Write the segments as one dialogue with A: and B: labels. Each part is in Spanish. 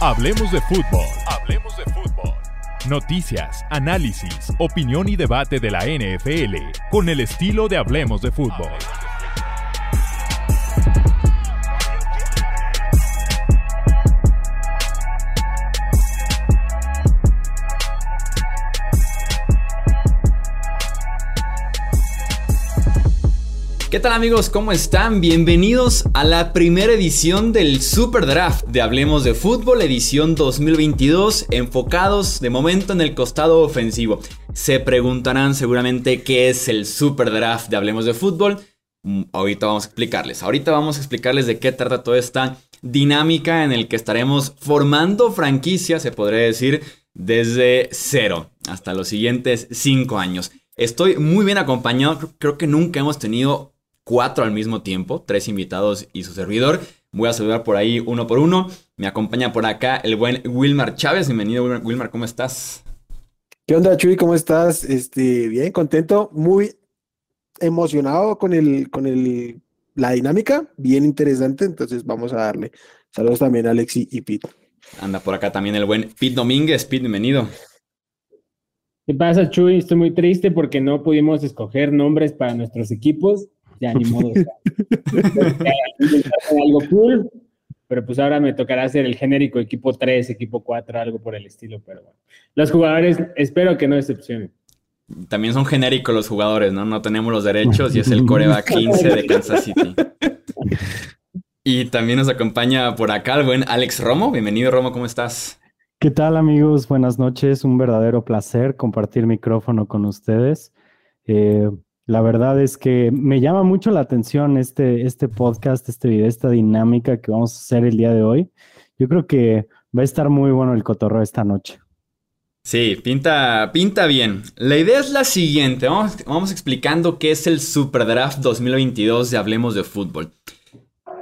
A: Hablemos de fútbol. Hablemos de fútbol. Noticias, análisis, opinión y debate de la NFL con el estilo de Hablemos de fútbol.
B: ¿Qué tal amigos? ¿Cómo están? Bienvenidos a la primera edición del Super Draft de Hablemos de Fútbol, edición 2022, enfocados de momento en el costado ofensivo. Se preguntarán seguramente qué es el Super Draft de Hablemos de Fútbol. Mm, ahorita vamos a explicarles. Ahorita vamos a explicarles de qué trata toda esta dinámica en el que estaremos formando franquicia, se podría decir, desde cero hasta los siguientes cinco años. Estoy muy bien acompañado, creo que nunca hemos tenido cuatro al mismo tiempo, tres invitados y su servidor. Voy a saludar por ahí uno por uno. Me acompaña por acá el buen Wilmar Chávez. Bienvenido, Wilmar, ¿cómo estás?
C: ¿Qué onda, Chuy? ¿Cómo estás? Este, bien, contento, muy emocionado con el, con el, la dinámica, bien interesante. Entonces vamos a darle. Saludos también a Alexi y Pete.
B: Anda por acá también el buen Pete Domínguez. Pete, bienvenido.
D: ¿Qué pasa, Chuy? Estoy muy triste porque no pudimos escoger nombres para nuestros equipos ya ni modo. algo cool, pero pues ahora me tocará hacer el genérico equipo 3, equipo 4, algo por el estilo, pero bueno. Los jugadores espero que no decepcionen.
B: También son genéricos los jugadores, ¿no? No tenemos los derechos y es el Coreba 15 de Kansas City. Y también nos acompaña por acá el buen Alex Romo. Bienvenido, Romo, ¿cómo estás?
E: ¿Qué tal, amigos? Buenas noches. Un verdadero placer compartir micrófono con ustedes. Eh, la verdad es que me llama mucho la atención este, este podcast, este video, esta dinámica que vamos a hacer el día de hoy. Yo creo que va a estar muy bueno el cotorreo esta noche.
B: Sí, pinta, pinta bien. La idea es la siguiente. Vamos, vamos explicando qué es el Super Draft 2022 de Hablemos de Fútbol.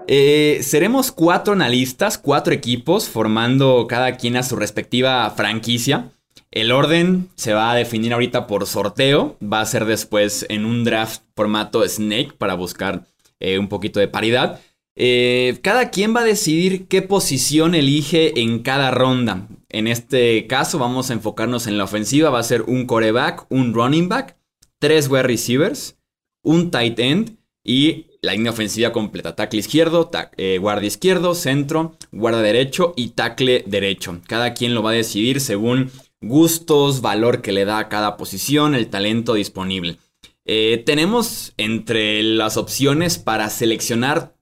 B: Eh, seremos cuatro analistas, cuatro equipos, formando cada quien a su respectiva franquicia. El orden se va a definir ahorita por sorteo, va a ser después en un draft formato Snake para buscar eh, un poquito de paridad. Eh, cada quien va a decidir qué posición elige en cada ronda. En este caso vamos a enfocarnos en la ofensiva, va a ser un coreback, un running back, tres wide receivers, un tight end y la línea ofensiva completa. Tackle izquierdo, eh, guardia izquierdo, centro, guarda derecho y tackle derecho. Cada quien lo va a decidir según gustos, valor que le da a cada posición, el talento disponible. Eh, tenemos entre las opciones para seleccionar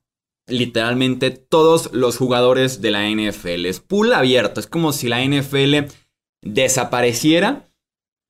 B: literalmente todos los jugadores de la NFL. Es pool abierto, es como si la NFL desapareciera.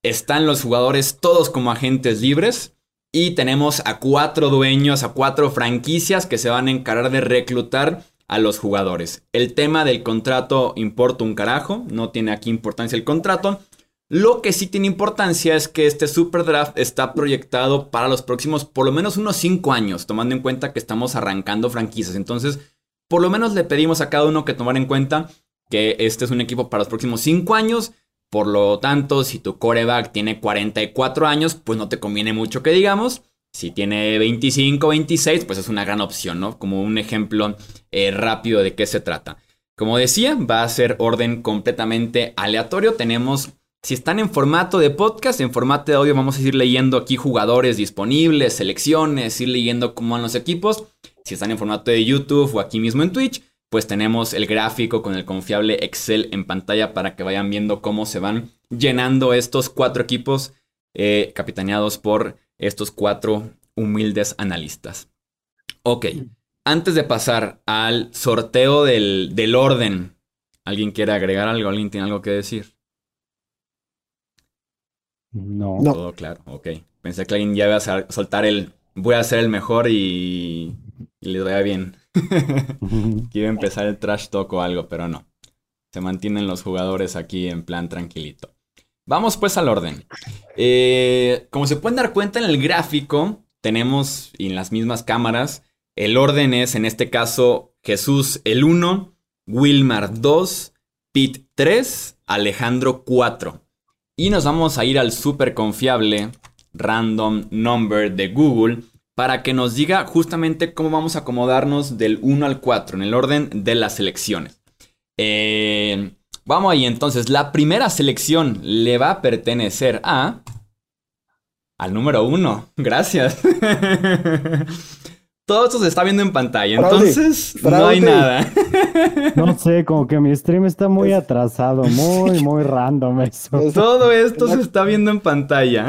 B: Están los jugadores todos como agentes libres. Y tenemos a cuatro dueños, a cuatro franquicias que se van a encargar de reclutar a los jugadores. El tema del contrato importa un carajo, no tiene aquí importancia el contrato. Lo que sí tiene importancia es que este Super Draft está proyectado para los próximos por lo menos unos 5 años, tomando en cuenta que estamos arrancando franquicias. Entonces, por lo menos le pedimos a cada uno que tomar en cuenta que este es un equipo para los próximos 5 años. Por lo tanto, si tu coreback tiene 44 años, pues no te conviene mucho que digamos. Si tiene 25, 26, pues es una gran opción, ¿no? Como un ejemplo eh, rápido de qué se trata. Como decía, va a ser orden completamente aleatorio. Tenemos, si están en formato de podcast, en formato de audio, vamos a ir leyendo aquí jugadores disponibles, selecciones, ir leyendo cómo van los equipos. Si están en formato de YouTube o aquí mismo en Twitch, pues tenemos el gráfico con el confiable Excel en pantalla para que vayan viendo cómo se van llenando estos cuatro equipos eh, capitaneados por estos cuatro humildes analistas. Ok, antes de pasar al sorteo del, orden, ¿alguien quiere agregar algo? ¿Alguien tiene algo que decir?
E: No.
B: Todo claro, ok. Pensé que alguien ya iba a soltar el voy a ser el mejor y, y le vaya bien. Quiero empezar el trash talk o algo, pero no. Se mantienen los jugadores aquí en plan tranquilito. Vamos pues al orden. Eh, como se pueden dar cuenta en el gráfico, tenemos en las mismas cámaras, el orden es en este caso Jesús el 1, Wilmar 2, Pete 3, Alejandro 4. Y nos vamos a ir al súper confiable random number de Google para que nos diga justamente cómo vamos a acomodarnos del 1 al 4 en el orden de las selecciones. Eh, vamos ahí entonces. La primera selección le va a pertenecer a... Al número uno. Gracias. Todo esto se está viendo en pantalla,
C: Fraude,
B: entonces no hay nada.
E: No sé, como que mi stream está muy atrasado, muy, muy random eso.
C: Es-
B: Todo esto se está viendo en pantalla.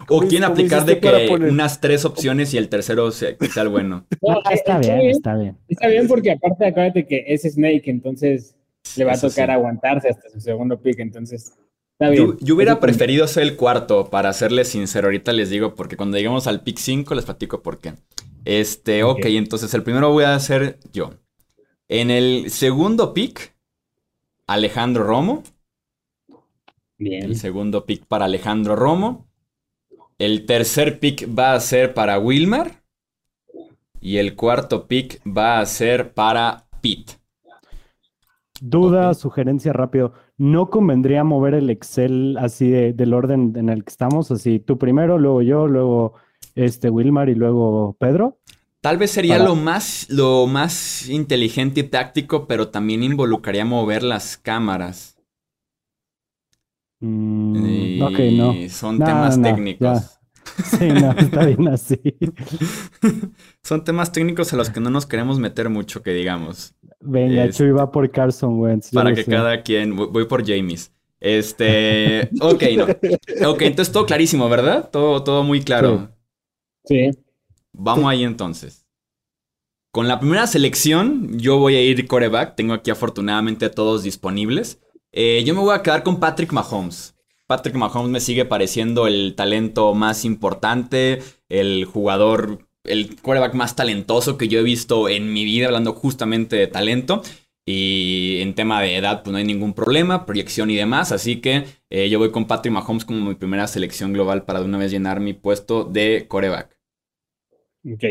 B: O
C: ¿Cómo
B: quieren aplicar de que
C: poner?
B: unas tres opciones y el tercero sea, que sea el bueno.
D: No,
E: Está bien, está bien.
D: Está bien porque aparte acuérdate que es Snake, entonces le va a tocar
B: sí.
D: aguantarse hasta su segundo pick, entonces está bien.
B: Yo, yo hubiera preferido ser el cuarto, para serles sincero. Ahorita les digo, porque cuando lleguemos al pick 5 les platico por qué. Este, ok,
D: Ok.
B: entonces el primero voy a hacer yo. En el segundo pick, Alejandro Romo.
D: Bien.
B: El segundo pick para Alejandro Romo. El tercer pick va a ser para Wilmar. Y el cuarto pick va a ser para Pete.
E: Duda, sugerencia rápido. ¿No convendría mover el Excel así de- del orden en el que estamos? Así, tú primero, luego yo, luego este Wilmar y luego Pedro.
B: Tal vez sería
E: Para-
B: lo más, lo más inteligente y táctico, pero también involucraría mover las cámaras.
E: Mm, ok, no.
B: Son
E: No,
B: temas técnicos.
E: Sí, no, está bien así.
B: Son temas técnicos a los que no nos queremos meter mucho, que digamos.
E: Venga,
B: Es-
E: Chuy va por Carson Wentz.
B: Para que
E: sé.
B: cada quien. Voy por James. Este. Ok, no. Ok, entonces todo clarísimo, ¿verdad? Todo, todo muy claro.
D: Sí.
B: Vamos ahí entonces. Con la primera selección, yo voy a ir coreback. Tengo aquí afortunadamente todos disponibles. Eh, yo me voy a quedar con Patrick Mahomes. Patrick Mahomes me sigue pareciendo el talento más importante, el jugador, el quarterback más talentoso que yo he visto en mi vida, hablando justamente de talento. Y en tema de edad, pues no hay ningún problema, proyección y demás. Así que eh, yo voy con Patrick Mahomes como mi primera selección global para de una vez llenar mi puesto de coreback.
D: Ok.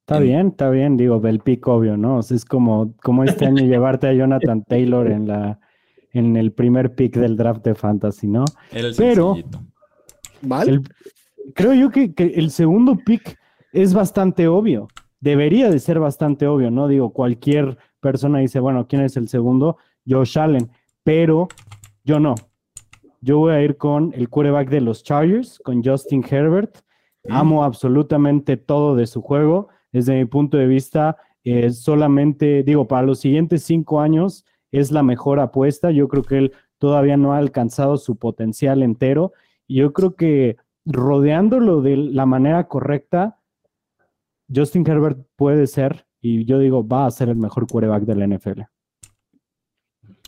E: Está
B: En-
E: bien, está bien, digo, del pick obvio, ¿no? O sea, es como, como este año llevarte a Jonathan Taylor en la, en el primer pick del draft de Fantasy, ¿no?
B: El
E: Pero-
B: sencillito.
C: ¿Mal?
E: El- creo yo que, que el segundo pick es bastante obvio. Debería de ser bastante obvio, ¿no? Digo, cualquier persona dice, bueno, ¿quién es el segundo? Josh Allen. Pero yo no. Yo voy a ir con el quarterback de los Chargers, con Justin Herbert.
B: Mm.
E: Amo absolutamente todo de su juego. Desde mi punto de vista, eh, solamente, digo, para los siguientes cinco años es la mejor apuesta. Yo creo que él todavía no ha alcanzado su potencial entero. Y yo creo que rodeándolo de la manera correcta, Justin Herbert puede ser, y yo digo, va a ser el mejor quarterback de la NFL.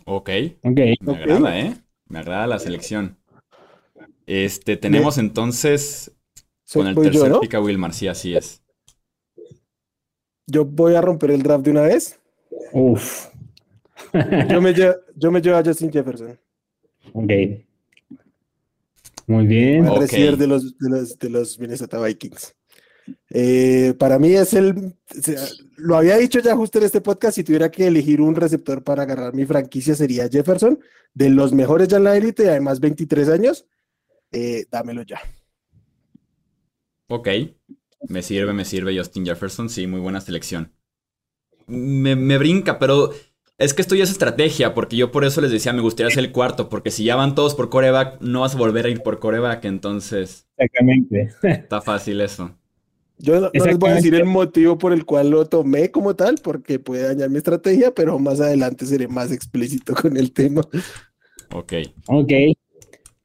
B: Ok,
D: Ok.
B: me
C: Ok.
B: agrada, ¿eh? Me agrada la selección. Este, tenemos entonces con el
C: voy yo,
B: tercer
C: ¿no?
B: pick a Wilmar, sí, así es.
C: Yo voy a romper el draft de una vez.
D: Uf.
C: Yo me, lle- yo me llevo a Justin Jefferson,
D: Ok. Muy bien.
C: el
B: Ok.
C: receiver de los, de los, de los Minnesota Vikings. Eh, para mí es el, o sea, lo había dicho ya justo en este podcast, si tuviera que elegir un receptor para agarrar mi franquicia sería Jefferson, de los mejores ya en la élite, además 23 años, eh, dámelo ya.
B: Ok, me sirve, me sirve Justin Jefferson, sí, muy buena selección. Me, me brinca, pero es que esto ya es estrategia, porque yo por eso les decía, me gustaría ser el cuarto, porque si ya van todos por coreback, no vas a volver a ir por coreback, entonces
D: Exactamente.
B: está fácil eso.
C: Yo no, les voy a decir el motivo por el cual lo tomé como tal, porque puede dañar mi estrategia, pero más adelante seré más explícito con el tema.
B: Ok,
D: Ok.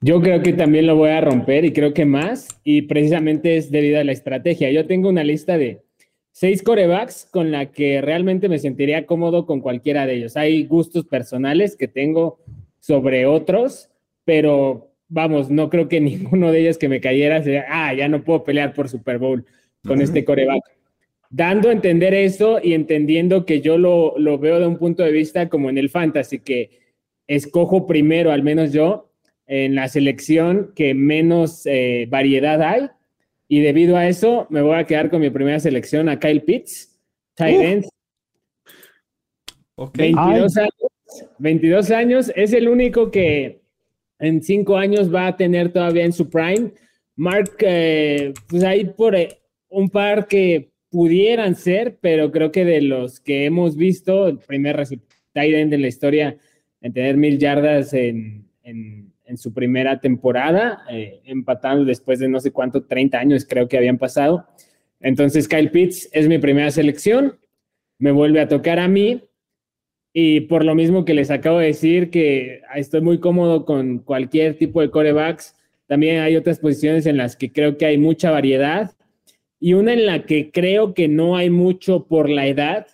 D: Yo creo que también lo voy a romper y creo que más. Y precisamente es debido a la estrategia. Yo tengo una lista de seis corebacks con la que realmente me sentiría cómodo con cualquiera de ellos. Hay gustos personales que tengo sobre otros, pero vamos, no creo que ninguno de ellos que me cayera sea, ah, ya no puedo pelear por Super Bowl con
B: Ujú.
D: este coreback. Dando a entender eso y entendiendo que yo lo, lo veo de un punto de vista como en el fantasy, que escojo primero, al menos yo, en la selección que menos eh, variedad hay. Y debido a eso, me voy a quedar con mi primera selección a Kyle Pitts, tight
C: Uf.
D: end,
B: ok.
D: 22 años. 22 años, es el único que en cinco años va a tener todavía en su prime. Mark, eh, pues hay por eh, un par que pudieran ser, pero creo que de los que hemos visto, el primer tight end en la historia en tener mil yardas en, en, su primera temporada, eh, empatando después de no sé cuánto, 30 años creo que habían pasado. Entonces Kyle Pitts es mi primera selección, me vuelve a tocar a mí y por lo mismo que les acabo de decir que estoy muy cómodo con cualquier tipo de corebacks, también hay otras posiciones en las que creo que hay mucha variedad y una en la que creo que no hay mucho por la edad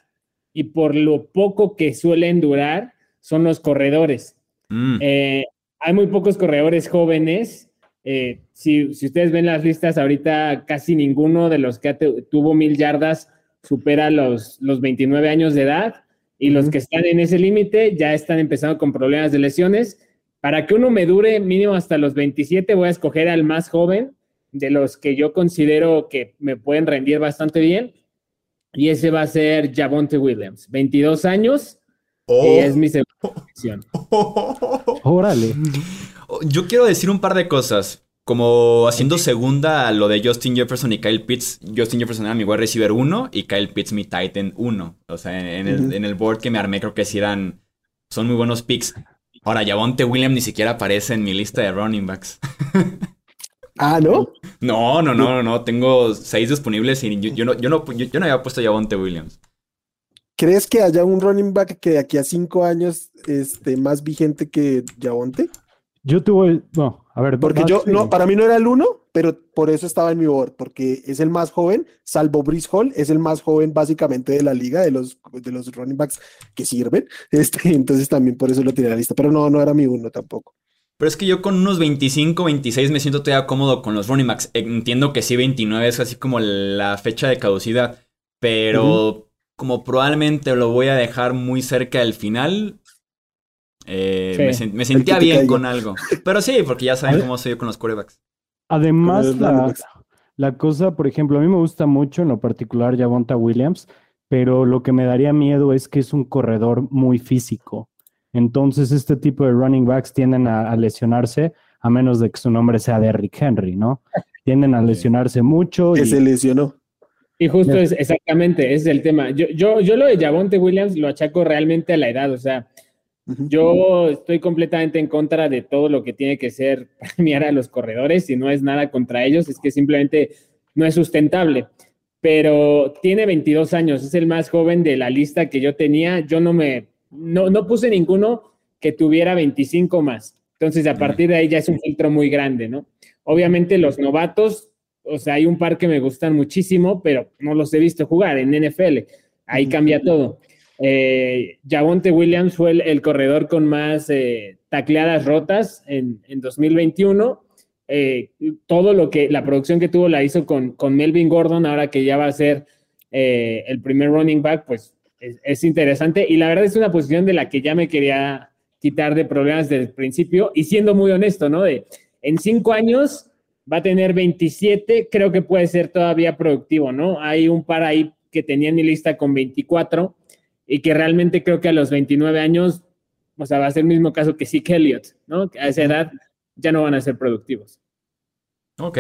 D: y por lo poco que suelen durar son los corredores. Mm. Eh, hay muy pocos corredores jóvenes. Eh, si, ustedes ven las listas, ahorita casi ninguno de los que tuvo mil yardas supera los, los 29 años de edad y los que están en ese límite ya están empezando con problemas de lesiones. Para que uno me dure mínimo hasta los 27, voy a escoger al más joven de los que yo considero que me pueden rendir bastante bien. Y ese va a ser Javonte Williams, 22 años. Y es mi segunda selección.
E: Órale.
B: Yo quiero decir un par de cosas. Como haciendo segunda lo de Justin Jefferson y Kyle Pitts. Justin Jefferson era mi wide receiver 1 y Kyle Pitts mi Titan 1. O sea, en el, en el board que me armé creo que sí eran... Son muy buenos picks. Ahora, Javonte Williams ni siquiera aparece en mi lista de running backs.
C: ah, ¿no?
B: No, no, no, no, Tengo seis disponibles y yo, no, yo, no, yo, no había puesto Javonte Williams.
C: ¿Crees que haya un running back que de aquí a cinco años esté más vigente que Javonte?
E: Yo tuve, no, a ver.
C: Porque yo, no, para mí no era el uno, pero por eso estaba en mi board, porque es el más joven, salvo Brice Hall, es el más joven básicamente de la liga, de los, de los running backs que sirven. Este, entonces también por eso lo tiré a la lista, pero no, no era mi uno tampoco.
B: Pero es que yo con unos 25, 26 me siento todavía cómodo con los running backs. Entiendo que sí, 29 es así como la fecha de caducidad, pero como probablemente lo voy a dejar muy cerca del final, eh, me, sentía bien con algo. Pero sí, porque ya saben cómo soy yo con los quarterbacks.
E: Además, la, cosa, por ejemplo, a mí me gusta mucho en lo particular Javonta Williams, pero lo que me daría miedo es que es un corredor muy físico. Entonces, este tipo de running backs tienden a, lesionarse, a menos de que su nombre sea Derrick Henry, ¿no? Tienden a lesionarse mucho.
C: Que se lesionó.
D: Y justo es exactamente, ese es el tema. Yo, yo, yo lo de Javonte Williams lo achaco realmente a la edad, o sea, yo estoy completamente en contra de todo lo que tiene que ser premiar a los corredores y no es nada contra ellos, es que simplemente no es sustentable. Pero tiene 22 años, es el más joven de la lista que yo tenía. Yo no me, no, no puse ninguno que tuviera 25 más. Entonces, a partir de ahí ya es un filtro muy grande, ¿no? Obviamente los novatos, o sea, hay un par que me gustan muchísimo, pero no los he visto jugar en NFL. Ahí cambia todo. Eh, Javonte Williams fue el, corredor con más eh, tacleadas rotas en, 2021. Eh, todo lo que la producción que tuvo la hizo con, con Melvin Gordon, ahora que ya va a ser eh, el primer running back, pues es, interesante. Y la verdad es una posición de la que ya me quería quitar de problemas desde el principio. Y siendo muy honesto, ¿no? De en cinco años va a tener 27, creo que puede ser todavía productivo, ¿no? Hay un par ahí que tenía en mi lista con 24 y que realmente creo que a los 29 años, o sea, va a ser el mismo caso que Zeke Elliott, ¿no? a esa edad ya no van a ser productivos.
B: Ok.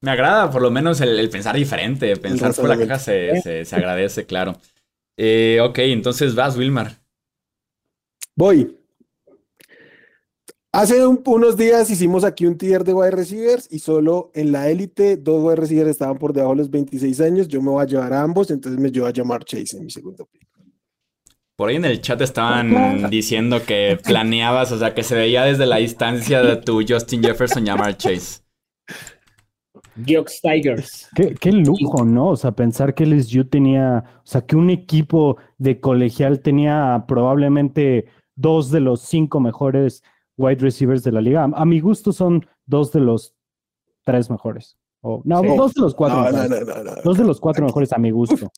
B: Me agrada por lo menos el, pensar diferente, pensar por la caja se, se, agradece, claro. Eh, ok, entonces vas, Wilmar.
C: Voy. Hace unos días hicimos aquí un tier de wide receivers y solo en la élite dos wide receivers estaban por debajo de los 26 años. Yo me voy a llevar a ambos, entonces me llevo a llamar Chase en mi segundo pick.
B: Por ahí en el chat estaban diciendo que planeabas, o sea, que se veía desde la distancia de tu Justin Jefferson llamar Chase.
D: Geox Tigers.
E: Qué, lujo, ¿no? O sea, pensar que LSU tenía, o sea, que un equipo de colegial tenía probablemente dos de los cinco mejores wide receivers de la liga. A, mi gusto son dos de los tres mejores. O, no, dos de los cuatro mejores. dos de los cuatro mejores a mi gusto.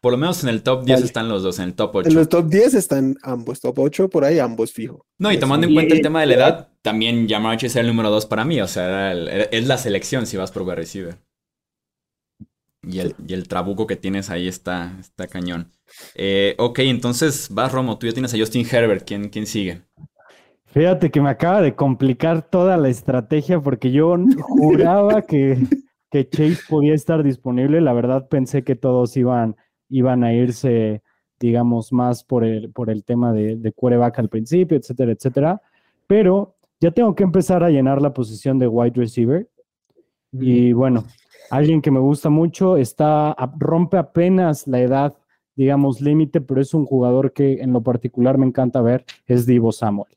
B: Por lo menos en el top 10 están los dos, en el top 8.
C: En los top 10 están ambos, top 8 por ahí, ambos fijo.
B: No, y tomando en cuenta el tema de la edad, también Jamar Chase era el número 2 para mí, o sea, es la selección si vas por wide receiver. Y el, y el, trabuco que tienes ahí está, está cañón. Eh, ok, entonces vas, Romo, tú ya tienes a Justin Herbert, ¿quién, quién sigue?
E: Fíjate que me acaba de complicar toda la estrategia porque yo juraba que, que Chase podía estar disponible. La verdad pensé que todos iban iban a irse digamos, más por el, por el tema de, de quarterback al principio, etcétera, etcétera. Pero ya tengo que empezar a llenar la posición de wide receiver. Y bueno, alguien que me gusta mucho, está, rompe apenas la edad, digamos, límite, pero es un jugador que en lo particular me encanta ver, es Divo Samuel.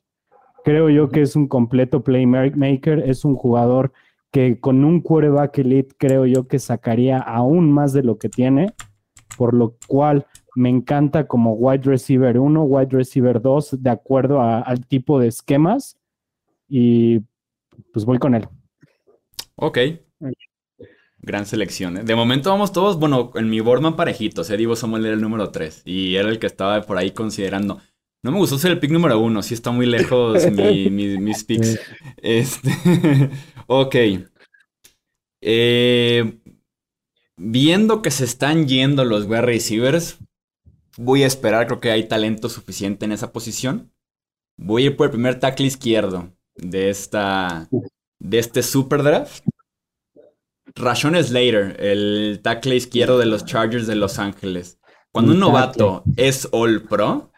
E: Creo yo que es un completo playmaker, es un jugador que con un quarterback elite creo yo que sacaría aún más de lo que tiene, por lo cual me encanta como wide receiver 1, wide receiver 2, de acuerdo al tipo de esquemas, y pues voy con él.
B: Ok, Gran selección. ¿eh? De momento vamos todos, bueno, en mi Boardman parejitos. ¿eh? Divo Samuel era el número 3 y era el que estaba por ahí considerando. No me gustó ser el pick número 1, sí está muy lejos mis picks. Este, ok. Eh, viendo que se están yendo los wide receivers, voy a esperar, creo que hay talento suficiente en esa posición. Voy a ir por el primer tackle izquierdo de esta de este super draft. Rashon Slater, el tackle izquierdo de los Chargers de Los Ángeles. Cuando un novato es All Pro,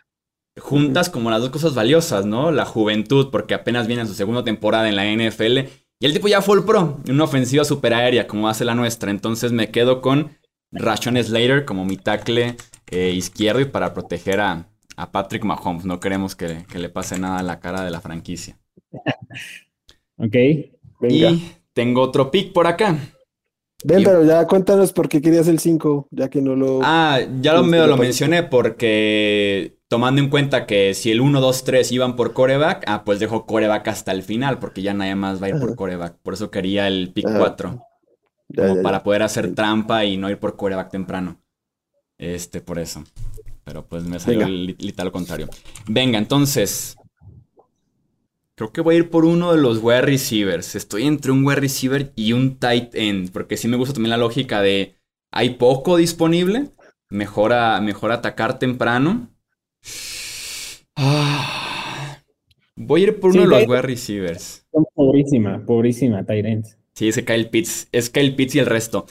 B: juntas como las dos cosas valiosas, ¿no? La juventud, porque apenas viene en su segunda temporada en la NFL, y el tipo ya fue All Pro, una ofensiva super aérea como hace la nuestra. Entonces me quedo con Rashon Slater como mi tackle eh, izquierdo y para proteger a, Patrick Mahomes. No queremos que, le pase nada a la cara de la franquicia.
D: ok.
B: Y tengo otro pick por acá.
C: Ven, pero ya cuéntanos por qué querías el 5, ya que no lo...
B: Ah, ya lo, medio lo mencioné porque tomando en cuenta que si el 1, 2, 3 iban por coreback, ah, pues dejo coreback hasta el final porque ya nadie más va a ir por coreback. Por eso quería el pick 4. como para poder hacer trampa y no ir por coreback temprano. Este, por eso. Pero pues me salió literal lo contrario. Venga, entonces, Creo que voy a ir por uno de los wide receivers. Estoy entre un wide receiver y un tight end. Porque sí me gusta también la lógica de hay poco disponible. Mejor, mejor atacar temprano. Ah, voy a ir por uno de los wide receivers.
D: Pobrísima, pobrísima, Tyrant.
B: Sí, ese Kyle Pitts. Es Kyle Pitts y el resto.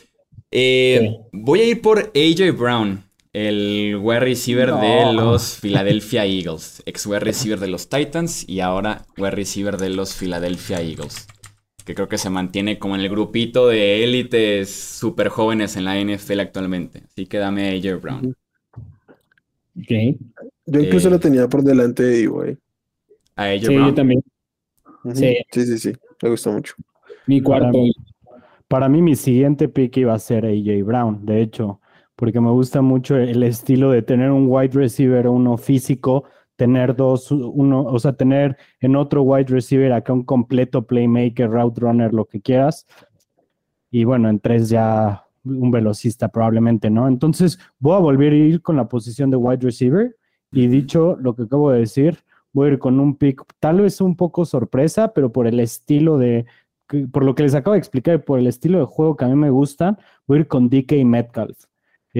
B: Eh, voy a ir por AJ Brown el wide receiver de los Philadelphia Eagles. Ex wide receiver de los Titans y ahora wide receiver de los Philadelphia Eagles. Que creo que se mantiene como en el grupito de élites súper jóvenes en la NFL actualmente. Así que dame a AJ Brown.
C: Ok. Yo incluso eh, lo tenía por delante de
B: eh. ¿A AJ
D: sí, Yo también.
C: sí. sí, sí, sí. Me gustó mucho.
D: Mi cuarto.
E: para mí, mi siguiente pick iba a ser AJ Brown. De hecho, porque me gusta mucho el estilo de tener un wide receiver, uno físico, tener dos, uno, o sea, tener en otro wide receiver acá un completo playmaker, route runner, lo que quieras. Y bueno, en tres ya un velocista probablemente, ¿no? Entonces voy a volver a ir con la posición de wide receiver y dicho lo que acabo de decir, voy a ir con un pick tal vez un poco sorpresa, pero por el estilo de, por lo que les acabo de explicar, por el estilo de juego que a mí me gusta, voy a ir con DK Metcalf.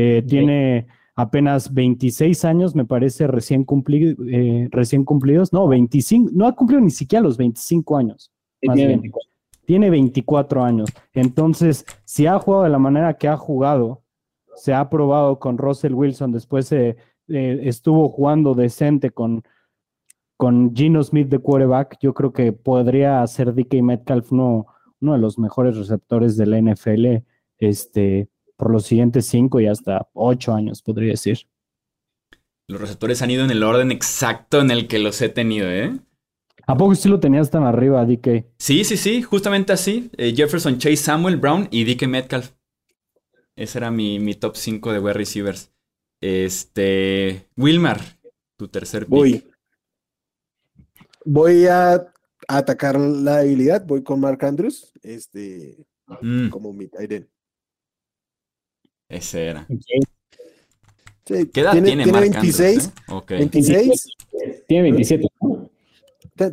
E: Eh, tiene apenas 26 años, me parece, recién, cumplido, eh, recién cumplidos. No, 25, no ha cumplido ni siquiera los 25 años. Tiene 24. años. Entonces, si ha jugado de la manera que ha jugado, se ha probado con Russell Wilson, después eh, estuvo jugando decente con, con Gino Smith de quarterback, yo creo que podría ser DK Metcalf uno, uno de los mejores receptores de la NFL. Este, por los siguientes cinco y hasta ocho años, podría decir.
B: Los receptores han ido en el orden exacto en el que los he tenido, ¿eh?
E: ¿A poco sí lo tenías tan arriba, DK?
B: Sí, sí, sí, justamente así. Eh, Jefferson, Chase, Samuel, Brown y DK Metcalf. Ese era mi, mi top 5 de wide receivers. Este. Wilmar, tu tercer pick.
C: Voy. Voy a atacar la habilidad. Voy con Mark Andrews. Este. Mm. Como mi tight
B: ese era.
C: ¿Qué edad tiene, tiene, tiene 26.
B: Eh?
C: 26.
D: Tiene 27.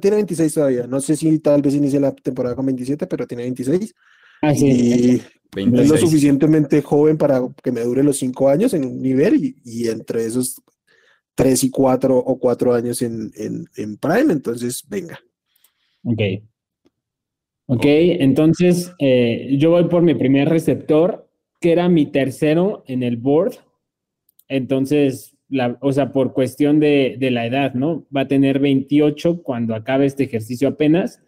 C: Tiene 26 todavía. No sé si tal vez inicie la temporada con 27, pero tiene 26.
D: Ah, sí.
C: Y es lo suficientemente joven para que me dure los 5 años en un nivel y, entre esos 3 y 4 o 4 años en, en, en Prime. Entonces, venga.
D: Ok. Ok, entonces eh, yo voy por mi primer receptor que era mi tercero en el board. Entonces, la, o sea, por cuestión de, de, la edad, ¿no? Va a tener 28 cuando acabe este ejercicio apenas,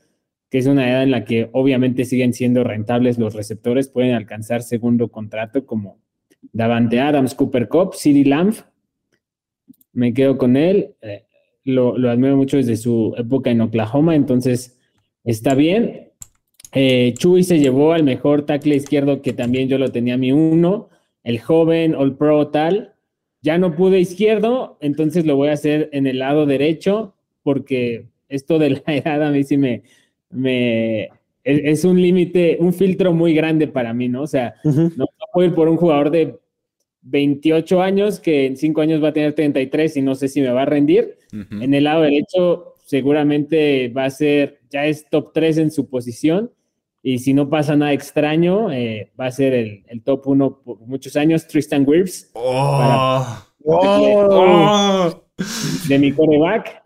D: que es una edad en la que obviamente siguen siendo rentables los receptores, pueden alcanzar segundo contrato como Davante Adams, Cooper Cup, CeeDee Lamb. Me quedo con él. Eh, lo, lo, admiro mucho desde su época en Oklahoma, entonces está bien. Eh, Chuy se llevó al mejor tackle izquierdo que también yo lo tenía a mi uno, el joven All Pro tal. Ya no pude izquierdo, entonces lo voy a hacer en el lado derecho porque esto de la edad a mí sí me, me es, un límite, un filtro muy grande para mí, ¿no? O sea, no puedo ir por un jugador de 28 años que en 5 años va a tener 33 y no sé si me va a rendir. En el lado derecho seguramente va a ser, ya es top 3 en su posición y si no pasa nada extraño, eh, va a ser el, el, top 1 por muchos años, Tristan Wirfs.
B: Oh,
D: oh. De mi coreback.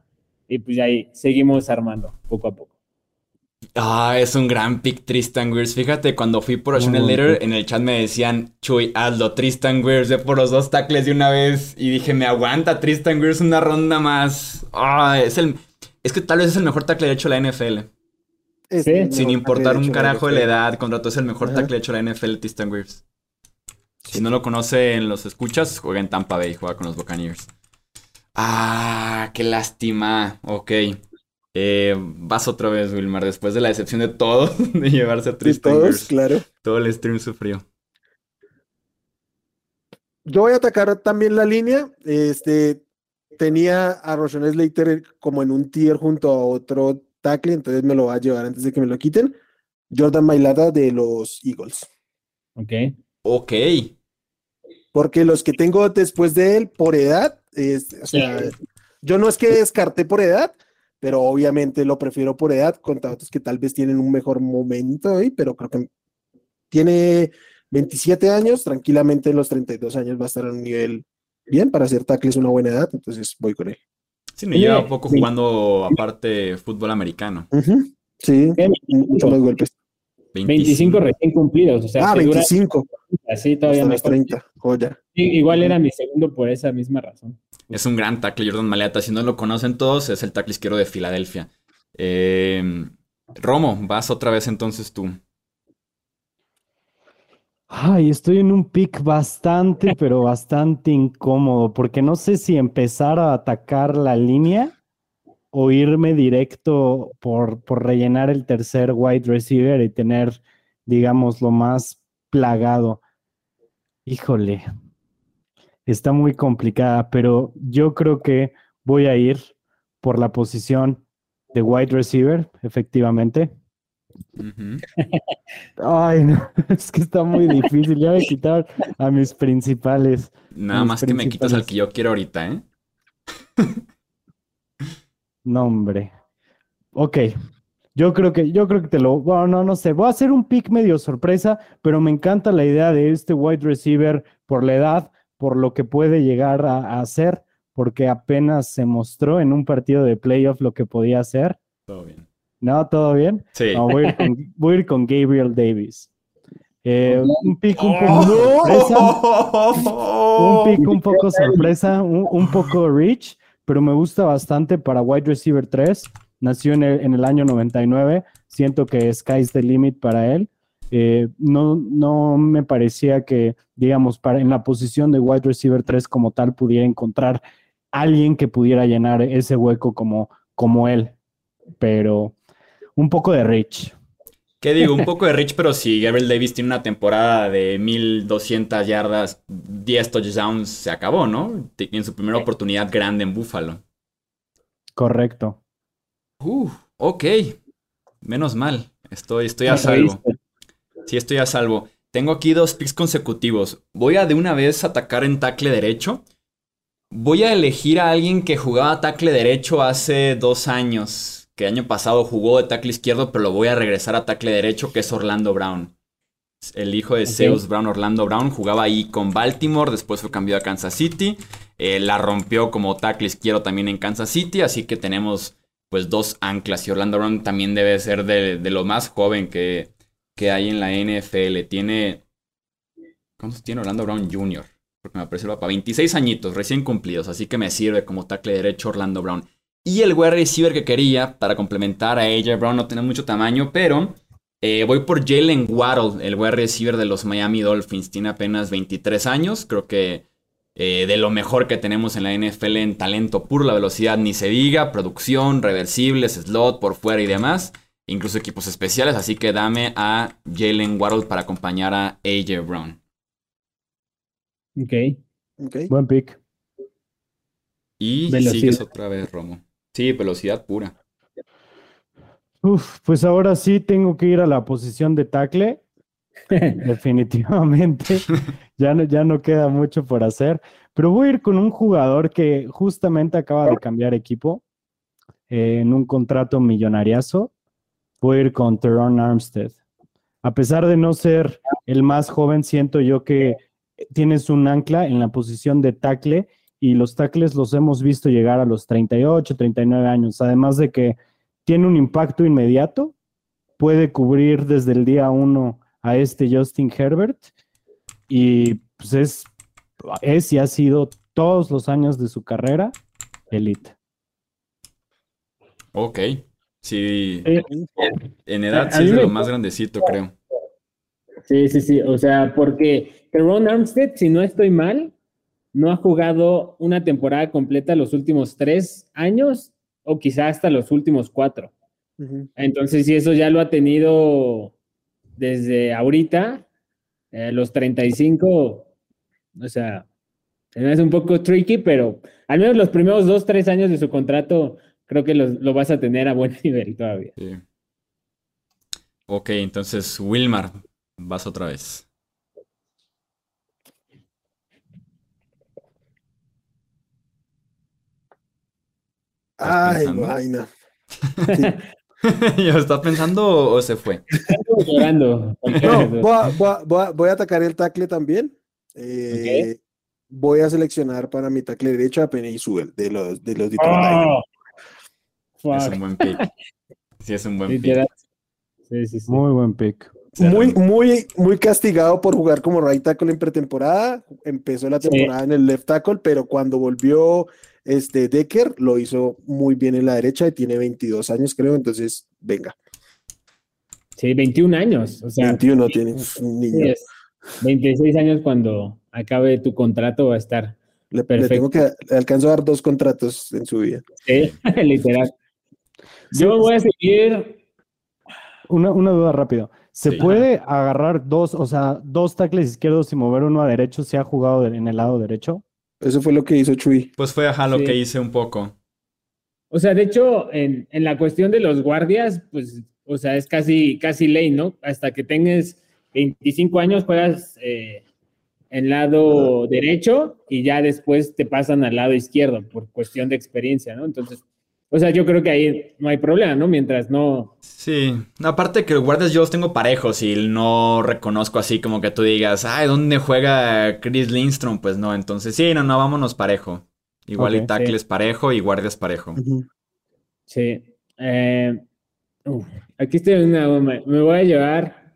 D: Y pues ahí seguimos armando poco a poco.
B: Ah, es un gran pick Tristan Wirfs. Fíjate, cuando fui por Ocean Later, en el chat me decían, Chuy, hazlo, Tristan Wirfs, ve por los dos tackles de una vez. Y dije, me aguanta Tristan Wirfs una ronda más. Ah, es el... Es que tal vez es el mejor tackle hecho de la NFL. Sin importar un carajo de la edad, contrató es el mejor tackle hecho de la NFL, Tristan Wirfs. Si no lo conocen los escuchas, juega en Tampa Bay, juega con los Buccaneers. Ah, qué lástima. Ok. Eh, vas otra vez, Wilmar, después de la decepción de todo, de llevarse a Tristan
C: todos, claro.
B: Todo el stream sufrió.
C: Yo voy a atacar también la línea. Este tenía a Roshan Slater como en un tier junto a otro tackle, entonces me lo va a llevar antes de que me lo quiten. Jordan Mailata de los Eagles.
D: Ok.
B: Ok.
C: Porque los que tengo después de él, por edad, o sea, yo no es que descarté por edad, pero obviamente lo prefiero por edad, contra otros que tal vez tienen un mejor momento ahí, pero creo que tiene 27 años, tranquilamente en los 32 años va a estar a un nivel bien, para hacer tackle es una buena edad, entonces voy con él.
B: Sí, me lleva poco jugando aparte fútbol americano.
C: Sí, muchos más golpes.
D: 25, recién cumplidos, o sea,
C: ah, 25.
D: Así todavía
C: no 30, joya.
D: igual era mi segundo por esa misma razón.
B: Es un gran tackle, Jordan Maleta. Si no lo conocen todos, es el tackle izquierdo de Filadelfia. Eh, Romo, vas otra vez entonces tú.
E: Ay, estoy en un pick bastante, pero bastante incómodo, porque no sé si empezar a atacar la línea o irme directo por, por rellenar el tercer wide receiver y tener, digamos, lo más plagado. Híjole, está muy complicada, pero yo creo que voy a ir por la posición de wide receiver, efectivamente. Ay, no, es que está muy difícil. Ya voy a quitar a mis principales.
B: Nada más que me quitas al que yo quiero ahorita, ¿eh?
E: no, hombre. Ok. Yo creo que, yo creo que te lo. Bueno, no, no sé. Voy a hacer un pick medio sorpresa, pero me encanta la idea de este wide receiver por la edad por lo que puede llegar a, hacer, porque apenas se mostró en un partido de playoff lo que podía hacer.
B: Todo bien.
E: ¿No? ¿Todo bien?
B: Sí.
E: voy, a ir con, Gabriel Davis. Eh, un pick un poco sorpresa. Un pick un poco sorpresa, un, poco rich, pero me gusta bastante para wide receiver 3. Nació en el, en el año 99. Siento que sky's the limit para él. Eh, no, no me parecía que, digamos, para, en la posición de wide receiver 3 como tal pudiera encontrar alguien que pudiera llenar ese hueco como, como él. Pero un poco de Rich.
B: ¿Qué digo? Un poco de Rich, pero si Gabriel Davis tiene una temporada de 1200 yardas, 10 touchdowns, se acabó, ¿no? En su primera oportunidad grande en Buffalo.
E: Correcto.
B: Uh, ok. Menos mal. Estoy, estoy a salvo. Sí, estoy a salvo. Tengo aquí dos picks consecutivos. Voy a de una vez atacar en tackle derecho. Voy a elegir a alguien que jugaba tackle derecho hace dos años. Que año pasado jugó de tackle izquierdo, pero lo voy a regresar a tackle derecho, que es Orlando Brown. El hijo de Zeus Brown, Orlando Brown, jugaba ahí con Baltimore, después fue cambiado a Kansas City. Eh, la rompió como tackle izquierdo también en Kansas City, así que tenemos pues dos anclas. Y Orlando Brown también debe ser de, de lo más joven que, que hay en la NFL. Tiene. ¿Cuántos tiene Orlando Brown Jr.? porque me apareció el papá, 26 añitos, recién cumplidos, así que me sirve como tackle derecho Orlando Brown. Y el wide receiver que quería para complementar a AJ Brown no tiene mucho tamaño, pero eh, voy por Jalen Waddle, el wide receiver de los Miami Dolphins. Tiene apenas 23 años, creo que eh, de lo mejor que tenemos en la NFL en talento puro, la velocidad ni se diga, producción, reversibles, slot por fuera y demás, incluso equipos especiales, así que dame a Jalen Waddle para acompañar a AJ Brown.
D: Ok.
C: Ok.
E: Buen pick.
B: Y
D: Velocidad.
B: sigues otra vez, Romo. Sí, velocidad pura.
E: Uf, pues ahora sí tengo que ir a la posición de tackle. Definitivamente. ya, no, ya no queda mucho por hacer. Pero voy a ir con un jugador que justamente acaba de cambiar equipo eh, en un contrato millonariazo. Voy a ir con Teron Armstead. A pesar de no ser el más joven, siento yo que tienes un ancla en la posición de tackle y los tackles los hemos visto llegar a los 38, 39 años. Además de que tiene un impacto inmediato, puede cubrir desde el día uno a este Justin Herbert y pues es, es y ha sido todos los años de su carrera elite.
B: Ok. Sí,
D: Eh,
B: en edad sí es de lo más grandecito, creo.
D: Sí, sí, sí. O sea, porque Teron Armstead, si no estoy mal, no ha jugado una temporada completa los últimos tres años o quizá hasta los últimos cuatro. Entonces, si eso ya lo ha tenido desde ahorita, eh, los 35, o sea, se me hace un poco tricky, pero al menos los primeros dos, tres años de su contrato, creo que los- lo vas a tener a buen nivel todavía.
B: Sí. Ok, entonces, Wilmar, vas otra vez.
C: Ay,
B: pensando?
C: vaina.
B: ¿Ya está pensando o se fue?
D: Llorando.
C: No, voy a, voy a- voy a- voy a atacar el tackle también. Eh, Voy a seleccionar para mi tackle derecho a Penny Sewell de los, de los Detroit.
D: Oh,
B: Es un buen pick. Sí, es un buen pick.
D: Sí, sí, sí.
E: Muy buen pick.
C: Muy, muy, muy castigado por jugar como right tackle en pretemporada. Empezó la
D: Sí.
C: temporada en el left tackle, pero cuando volvió este Decker lo hizo muy bien en la derecha y tiene 22 años, creo. Entonces, venga,
D: Sí, 21 años. O sea,
C: 21 tiene un niño.
D: sí es 26 años cuando acabe tu contrato va a estar.
C: Le, tengo que le alcanzo a dar dos contratos en su vida.
D: Sí, literal.
E: Sí,
D: Yo voy a seguir.
E: Una, una duda rápido. ¿Se
B: Sí.
E: puede agarrar dos, o sea, dos tackles izquierdos y mover uno a derecho si ha jugado en el lado derecho?
C: Eso fue lo que hizo Chuy.
B: Pues fue ajá lo
D: Sí.
B: que hice un poco.
D: O sea, de hecho, en, en la cuestión de los guardias, pues, o sea, es casi, casi ley, ¿no? Hasta que tengas 25 años juegas eh, en lado derecho y ya después te pasan al lado izquierdo por cuestión de experiencia, ¿no? Entonces, o sea, yo creo que ahí no hay problema, ¿no? Mientras no,
B: Sí, aparte que los guardias yo los tengo parejos y no reconozco así como que tú digas, ay, ¿dónde juega Chris Lindstrom? Pues no, entonces sí, no, no, vámonos parejo. Igual y tackles parejo y guardias parejo.
D: Sí. Eh, uf, aquí estoy en una. Me voy a llevar.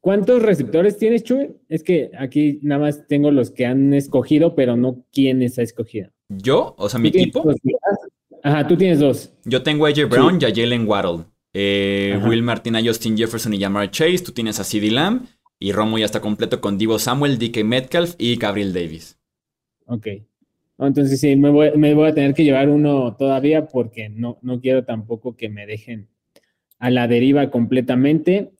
D: ¿Cuántos receptores tienes, Chuy? Es que aquí nada más tengo los que han escogido, pero no quiénes ha escogido.
B: ¿Yo? O sea, mi
D: ¿Tú tienes
B: equipo.
D: Ajá, tú tienes dos.
B: Yo tengo a AJ Brown y a Jalen Waddle. Eh. Will Martin a Justin Jefferson y Jamar Chase. Tú tienes a CeeDee Lamb. Y Romo ya está completo con Divo Samuel, DK Metcalf y Gabriel Davis.
D: Ok. Entonces sí, me voy, me voy a tener que llevar uno todavía porque no, no quiero tampoco que me dejen a la deriva completamente.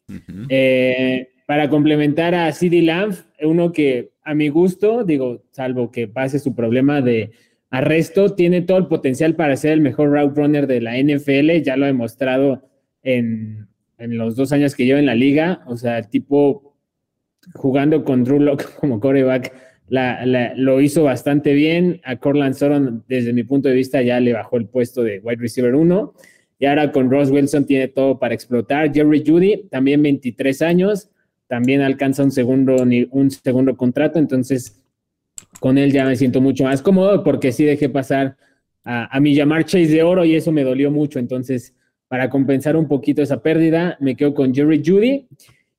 D: Eh, para complementar a CD Lamb, uno que a mi gusto, digo, salvo que pase su problema de arresto, tiene todo el potencial para ser el mejor route runner de la NFL, ya lo ha demostrado en, en los dos años que lleva en la liga, o sea, el tipo jugando con Drew Lock como coreback, la, lo hizo bastante bien, a Corland Sutton desde mi punto de vista ya le bajó el puesto de wide receiver 1, y ahora con Ross Wilson tiene todo para explotar, Jerry Judy, también 23 años, también alcanza un segundo, un segundo contrato, entonces con él ya me siento mucho más cómodo porque sí dejé pasar a, a mi llamar Chase de oro y eso me dolió mucho, entonces para compensar un poquito esa pérdida me quedo con Jerry Judy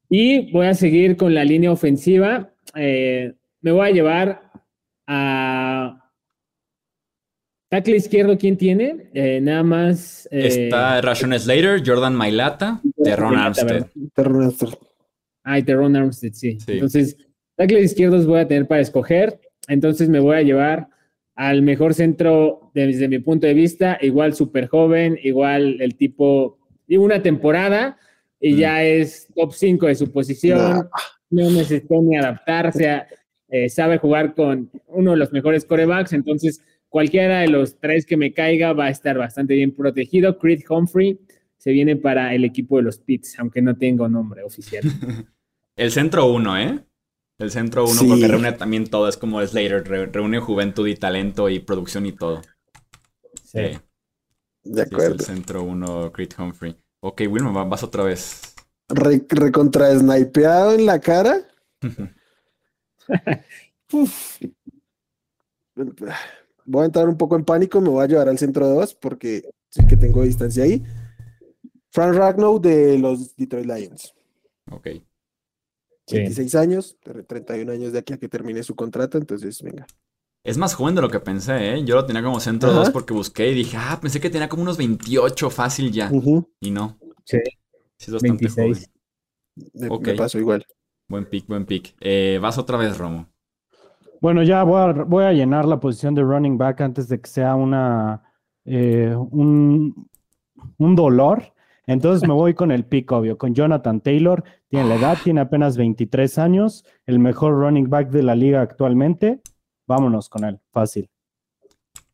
D: y voy a seguir con la línea ofensiva. Eh, me voy a llevar a tackle izquierdo, ¿quién tiene? Eh, nada más. eh,
B: Está Rashon Slater, Jordan Mailata, Terron Armstead.
C: Terron Armstead.
D: Ay, Terron Armstead, sí.
B: Sí.
D: Entonces, tackle izquierdos voy a tener para escoger. Entonces me voy a llevar al mejor centro desde mi punto de vista, igual súper joven, igual el tipo, y una temporada y
B: Mm.
D: ya es top 5 de su posición,
C: Nah.
D: no necesitó ni adaptarse, a- eh, sabe jugar con uno de los mejores corebacks, entonces cualquiera de los tres que me caiga va a estar bastante bien protegido. Creed Humphrey se viene para el equipo de los Pits, aunque no tengo nombre oficial.
B: El centro uno, ¿eh? El centro uno,
C: Sí.
B: porque reúne también todo, es como Slater, re- reúne juventud y talento y producción y todo.
D: Sí.
B: Sí,
C: De
B: sí, es
C: acuerdo.
B: el centro uno, Creed Humphrey. Ok, Wilma, va- vas otra vez.
C: Re, recontra snipeado en la cara. Uf. Voy a entrar un poco en pánico, me voy a llevar al centro 2 porque sí que tengo distancia ahí. Frank Ragnow de los Detroit Lions.
B: ok.
D: Sí.
C: 26 años, tre- 31 años de aquí a que termine su contrato, entonces venga.
B: Es más joven de lo que pensé, ¿eh? Yo lo tenía como centro
C: Ajá.
B: 2 porque busqué y dije, ah, pensé que tenía como unos 28 fácil ya. Y no.
D: Sí.
B: Sí, es bastante
D: 26.
B: joven.
C: Me, pasó igual.
B: Buen pick, buen pick. Eh, vas otra vez, Romo.
E: Bueno, ya voy a, voy a llenar la posición de running back antes de que sea una eh, un, un dolor. Entonces me voy con el pick, obvio, con Jonathan Taylor. Tiene la edad, tiene apenas 23 años, el mejor running back de la liga actualmente. Vámonos con él, fácil.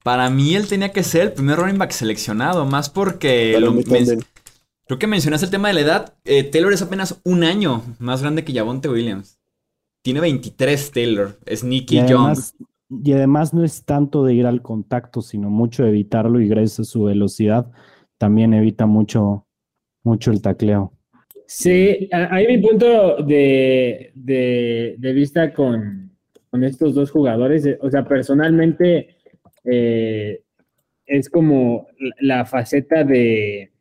B: Para mí él tenía que ser el primer running back seleccionado, más porque lo- men- creo que mencionaste el tema de la edad. Eh, Taylor es apenas un año más grande que Javonte Williams. Tiene 23 Taylor, es Nicky
E: además, y además no es tanto de ir al contacto, sino mucho de evitarlo y gracias a su velocidad también evita mucho, mucho el tacleo.
D: Sí, ahí mi punto de, de- vista con, con estos dos jugadores, eh, o sea, personalmente eh, es como la, faceta de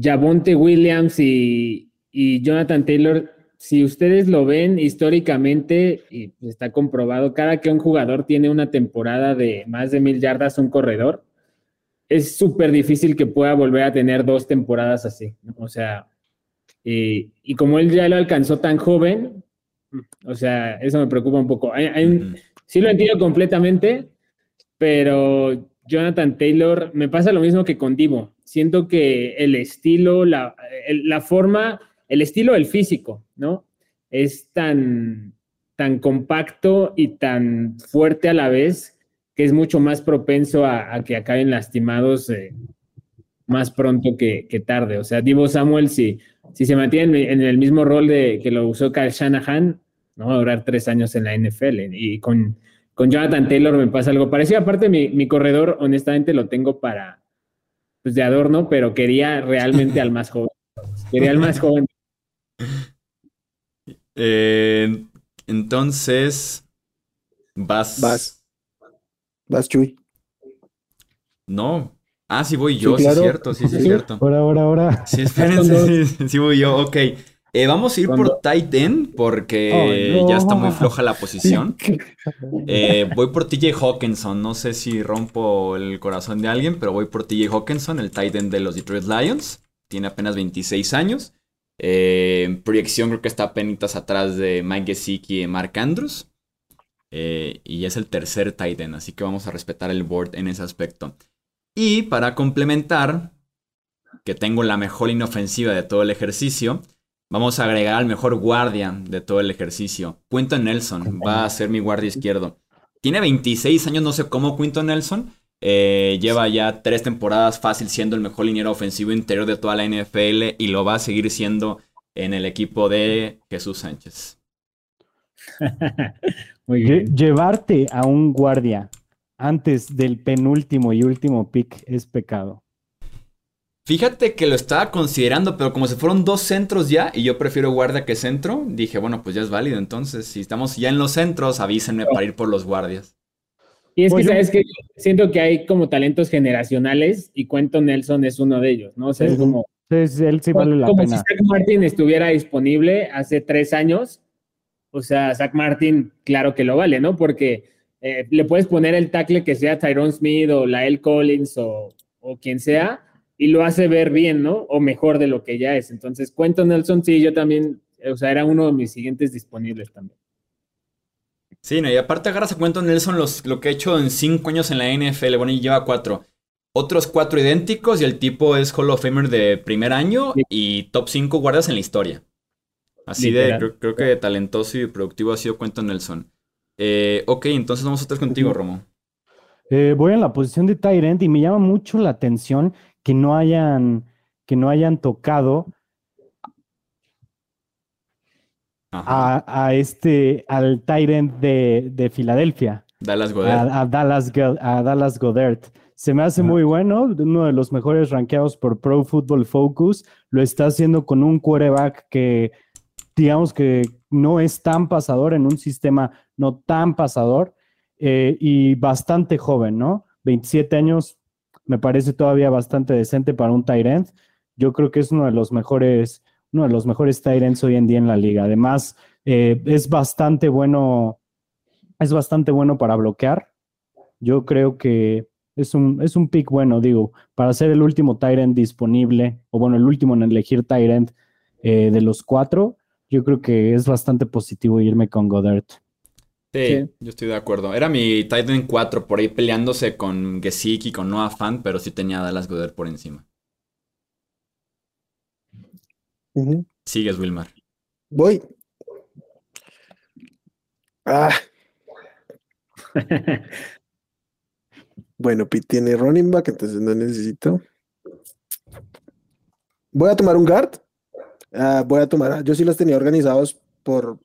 D: Javonte Williams y, y Jonathan Taylor. Si ustedes lo ven históricamente, y está comprobado, cada que un jugador tiene una temporada de más de mil yardas, un corredor, es súper difícil que pueda volver a tener dos temporadas así. ¿no? O sea, y, y como él ya lo alcanzó tan joven, o sea, eso me preocupa un poco. Hay- sí lo entiendo completamente, pero Jonathan Taylor me pasa lo mismo que con Divo. Siento que el estilo, la, el- la forma, el estilo del físico, ¿no? Es tan, tan compacto y tan fuerte a la vez que es mucho más propenso a, a que acaben lastimados eh, más pronto que, que tarde. O sea, Divo Samuel, si, si se mantiene en el mismo rol de que lo usó Kyle Shanahan, no va a durar tres años en la NFL. Y con, con Jonathan Taylor me pasa algo parecido. Aparte, mi, mi corredor, honestamente, lo tengo para, pues de adorno, pero quería realmente al más joven. Quería al más joven.
B: Eh, entonces, vas.
C: Vas. Vas, Chuy.
B: No. Ah, sí voy yo,
C: Sí,
B: sí, es cierto, sí, sí, es cierto.
E: Ahora, ahora, ahora.
B: Sí, espérense, sí, sí voy yo, ok. Eh, vamos a ir por tight end porque
E: Oh, no.
B: ya está muy floja la posición. Eh, voy por TJ Hawkinson. No sé si rompo el corazón de alguien, pero voy por TJ Hawkinson, el tight end de los Detroit Lions. Tiene apenas 26 años. Eh, en proyección creo que está apenas atrás de Mike Gesicki y Mark Andrews. Eh, y es el tercer tight end, así que vamos a respetar el board en ese aspecto. Y para complementar, que tengo la mejor inofensiva de todo el ejercicio, vamos a agregar al mejor guardia de todo el ejercicio. Quinton Nelson va a ser mi guardia izquierdo. Tiene 26 años, no sé cómo Quinton Nelson. eh, lleva ya tres temporadas fácil siendo el mejor liniero ofensivo interior de toda la NFL y lo va a seguir siendo en el equipo de Jesús Sánchez.
D: Muy
E: Lle-
D: bien.
E: Llevarte a un guardia antes del penúltimo y último pick es pecado.
B: Fíjate que lo estaba considerando, pero como se fueron dos centros ya y yo prefiero guardia que centro, dije, bueno, pues ya es válido. Entonces, si estamos ya en los centros, avísenme para ir por los guardias.
D: Y es que, ¿sabes que Siento que hay como talentos generacionales y Cuento Nelson es uno de ellos, ¿no? O sea, es como,
E: Entonces, él sí vale la
D: como
E: pena.
D: si Zach Martin estuviera disponible hace tres años o sea, Zach Martin, claro que lo vale, ¿no? Porque eh, le puedes poner el tackle que sea Tyrone Smith o Lael Collins o, o quien sea, y lo hace ver bien, ¿no? O mejor de lo que ya es. Entonces, Cuento Nelson, sí, yo también, o sea, era uno de mis siguientes disponibles también.
B: Sí, no, y aparte agarras a Cuento Nelson los, lo que ha hecho en cinco años en la NFL, bueno, y lleva cuatro. Otros cuatro idénticos y el tipo es Hall of Famer de primer año y top 5 guardas en la historia. Así de, creo, creo, que talentoso y productivo ha sido Cuento Nelson. Eh, ok, entonces vamos a estar contigo, Romo.
E: Eh, voy en la posición de Tyrant y me llama mucho la atención que no hayan, que no hayan tocado a, a, este, al Tyrant de, de Filadelfia.
B: Dallas Goddard.
E: A, a, Dallas, a Dallas Goddard. Se me hace muy bueno, uno de los mejores rankeados por Pro Football Focus. Lo está haciendo con un quarterback que, digamos que no es tan pasador en un sistema no tan pasador eh, y bastante joven, ¿no? 27 años me parece todavía bastante decente para un end. Yo creo que es uno de los mejores, uno de los mejores ends hoy en día en la liga. Además, eh, es bastante bueno, es bastante bueno para bloquear. Yo creo que es un, es un pick bueno, digo, para ser el último Tyrant disponible, o bueno, el último en elegir Tyrant eh, de los cuatro, yo creo que es bastante positivo irme con Goddard.
B: Sí, yo estoy de acuerdo. Era mi Titan 4 por ahí peleándose con Gesicki y con Noah Fan, pero sí tenía a Dallas Goddard por encima. Sigues, Wilmar.
C: Voy. Ah. bueno, Pete tiene running back, entonces no necesito. Voy a tomar un guard. Uh, voy a tomar, yo sí los tenía organizados por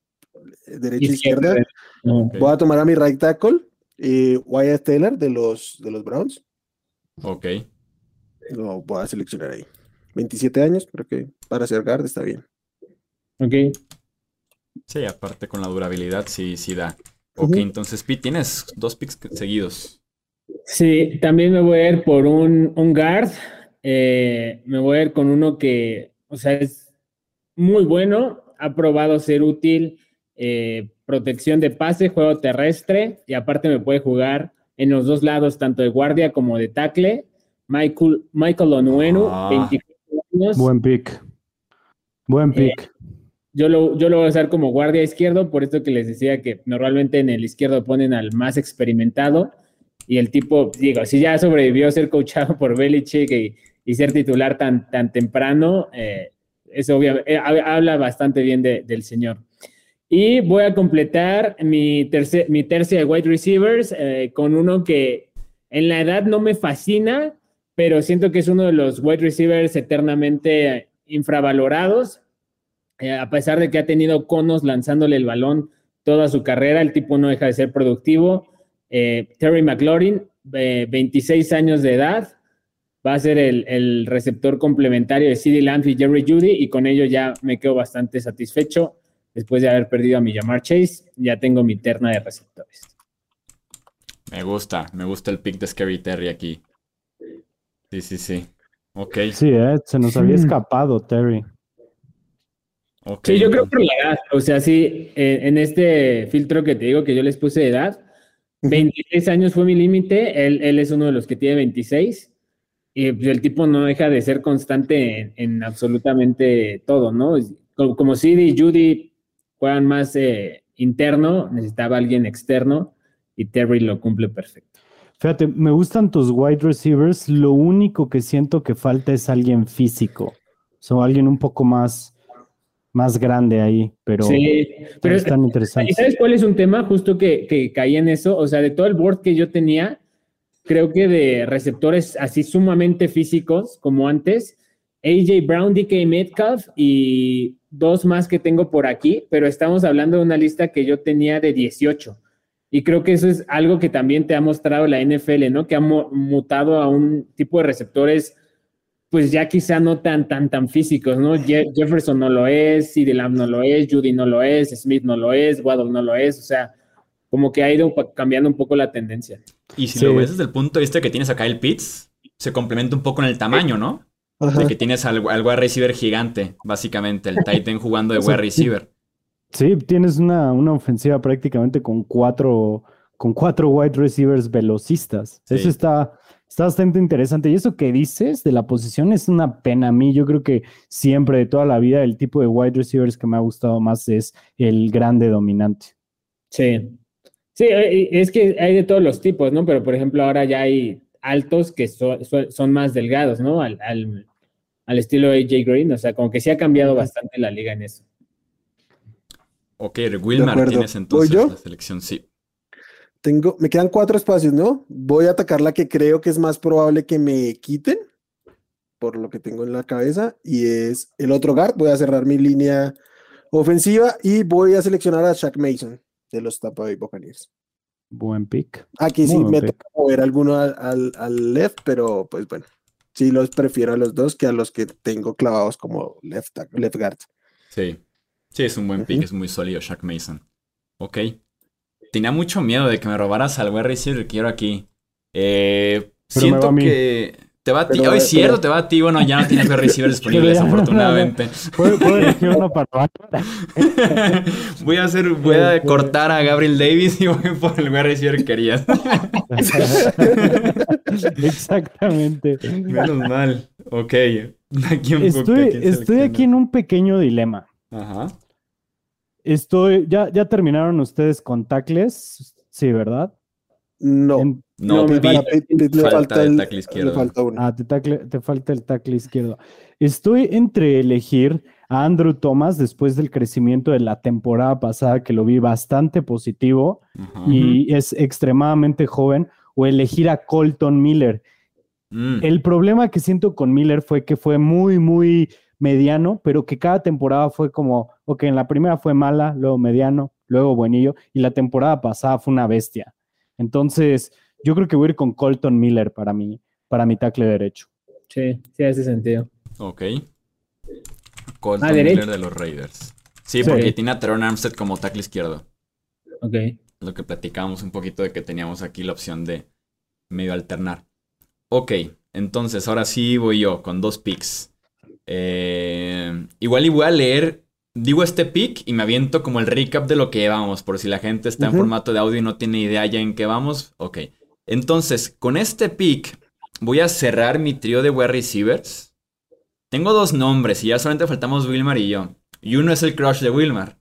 C: derecha e izquierda. Okay. Voy a tomar a mi right tackle, eh, Wyatt Taylor de los, de los Browns.
B: Ok.
C: Lo voy a seleccionar ahí. 27 años, creo que para ser guard está bien.
D: Ok.
B: Sí, aparte con la durabilidad sí, sí da. Ok, uh -huh. entonces Pete, tienes dos picks seguidos.
D: Sí, también me voy a ir por un, un guard. Eh, me voy a ir con uno que, o sea, es muy bueno, ha probado ser útil, eh, protección de pase, juego terrestre, y aparte me puede jugar en los dos lados, tanto de guardia como de tackle. Michael, Michael Onuenu, ah. 24 años.
E: Buen pick. Buen pick. Eh,
D: yo, lo, yo lo voy a usar como guardia izquierdo, por esto que les decía que normalmente en el izquierdo ponen al más experimentado, y el tipo, digo, si ya sobrevivió a ser coachado por Belichick y, y ser titular tan, tan temprano, eh, eso eh, habla bastante bien de, del señor. Y voy a completar mi, tercer, mi de wide receivers eh, con uno que en la edad no me fascina, pero siento que es uno de los wide receivers eternamente infravalorados. Eh, a pesar de que ha tenido conos lanzándole el balón toda su carrera, el tipo no deja de ser productivo. Eh, Terry McLaurin, 26 años de edad, va a ser el, el receptor complementario de CeeDee Lamb y Jerry Judy, y con ello ya me quedo bastante satisfecho después de haber perdido a mi Jamar Chase, ya tengo mi terna de receptores.
B: Me gusta, me gusta el pick de Scary Terry aquí. Sí, sí, sí. Ok.
E: Sí, eh, se nos había escapado Terry.
D: Okay. Sí, yo creo que la edad, o sea, sí, en este filtro que te digo que yo les puse de edad, 26 años fue mi límite, él, él, es uno de los que tiene 26, y pues, el tipo no deja de ser constante en, en absolutamente todo, ¿no? Como, como CD, Judy, juegan más eh, interno, necesitaba alguien externo y Terry lo cumple perfecto.
E: Fíjate, me gustan tus wide receivers, lo único que siento que falta es alguien físico, o sea, alguien un poco más, más grande ahí, pero,
D: sí, pero
E: están interesantes.
D: ¿Sabes cuál es un tema? Justo que, que caí en eso, o sea, de todo el board que yo tenía, creo que de receptores así sumamente físicos como antes, AJ Brown, DK Metcalf y dos más que tengo por aquí, pero estamos hablando de una lista que yo tenía de 18. Y creo que eso es algo que también te ha mostrado la NFL, ¿no? Que ha mutado a un tipo de receptores, pues ya quizá no tan, tan, tan físicos, ¿no? Je Jefferson no lo es, CD Lamb no lo es, Judy no lo es, Smith no lo es, Waddle no lo es, o sea, como que ha ido cambiando un poco la tendencia.
B: Y si sí. lo ves desde el punto de vista que tienes acá el Pitts, se complementa un poco en el tamaño, ¿no? Ajá. De que tienes al, al wide receiver gigante, básicamente, el Titan jugando de wide receiver.
E: Sí, tienes una, una ofensiva prácticamente con cuatro, con cuatro wide receivers velocistas.
B: Sí.
E: Eso está, está bastante interesante. Y eso que dices de la posición es una pena a mí. Yo creo que siempre de toda la vida el tipo de wide receivers que me ha gustado más es el grande dominante.
D: Sí. Sí, eh, es que hay de todos los tipos, ¿no? Pero por ejemplo, ahora ya hay altos que so- so- son más delgados, ¿no? Al, al- al estilo AJ Green. O sea, como que sí ha cambiado bastante la liga en eso.
B: Ok, Wilmar, tienes entonces
C: ¿Voy yo?
B: la selección, sí.
C: Tengo, me quedan cuatro espacios, ¿no? Voy a atacar la que creo que es más probable que me quiten, por lo que tengo en la cabeza, y es el otro guard. Voy a cerrar mi línea ofensiva y voy a seleccionar a Shaq Mason de los Tampa Bay Buccaneers.
E: Buen pick.
C: Aquí sí me
E: pick.
C: toca mover alguno al, al- al left, pero pues bueno, sí los prefiero a los dos que a los que tengo clavados como left, left guard.
B: Sí. Sí, es un buen pick, es muy sólido Shaq Mason. Ok. Tenía mucho miedo de que me robaras al wide receiver que quiero aquí. Eh, siento que te va a ti. Hoy es cierto,
C: pero-
B: te va a ti. Bueno, ya no tienes wide receiver disponible,
E: ya no, no, no.
B: desafortunadamente.
E: ¿Puedo, puedo elegir uno para
B: voy a hacer, voy a cortar a Gabriel Davis y voy por el wide receiver que querías.
E: Exactamente.
B: Menos mal. Ok. Aquí un
E: Estoy,
B: ¿a quién
E: estoy aquí en un pequeño dilema.
B: Ajá.
E: Estoy, ya, ya terminaron ustedes con tackles, sí, ¿verdad?
C: No,
E: En-
B: No,
D: No,
C: Para le
B: falta
C: falta
B: de
C: el-
B: tackle izquierdo.
C: Le falta uno.
E: ah, te, te falta el tackle izquierdo. Estoy entre elegir a Andrew Thomas después del crecimiento de la temporada pasada, que lo vi bastante positivo
B: Ajá.
E: y es extremadamente joven, o elegir a Colton Miller.
B: Mm.
E: El problema que siento con Miller fue que fue muy, muy mediano, pero que cada temporada fue como, ok, en la primera fue mala, luego mediano, luego buenillo, y la temporada pasada fue una bestia. Entonces, yo creo que voy a ir con Colton Miller para mi, para mi tackle derecho.
D: Sí, sí hace sentido.
B: Ok. Colton
D: Ah, derecho.
B: Miller de los Raiders. Sí,
E: Sí.
B: porque tiene a Teron Armstead como tackle izquierdo.
D: Ok.
B: Lo que platicábamos un poquito de que teníamos aquí la opción de medio alternar. Ok, entonces ahora sí voy yo con dos picks. Eh, igual y voy a leer, digo este pick y me aviento como el recap de lo que llevamos, por si la gente está en formato de audio y no tiene idea ya en qué vamos. Ok, entonces con este pick voy a cerrar mi trío de wide receivers. Tengo dos nombres y ya solamente faltamos Wilmar y yo. Y uno es el crush de Wilmar.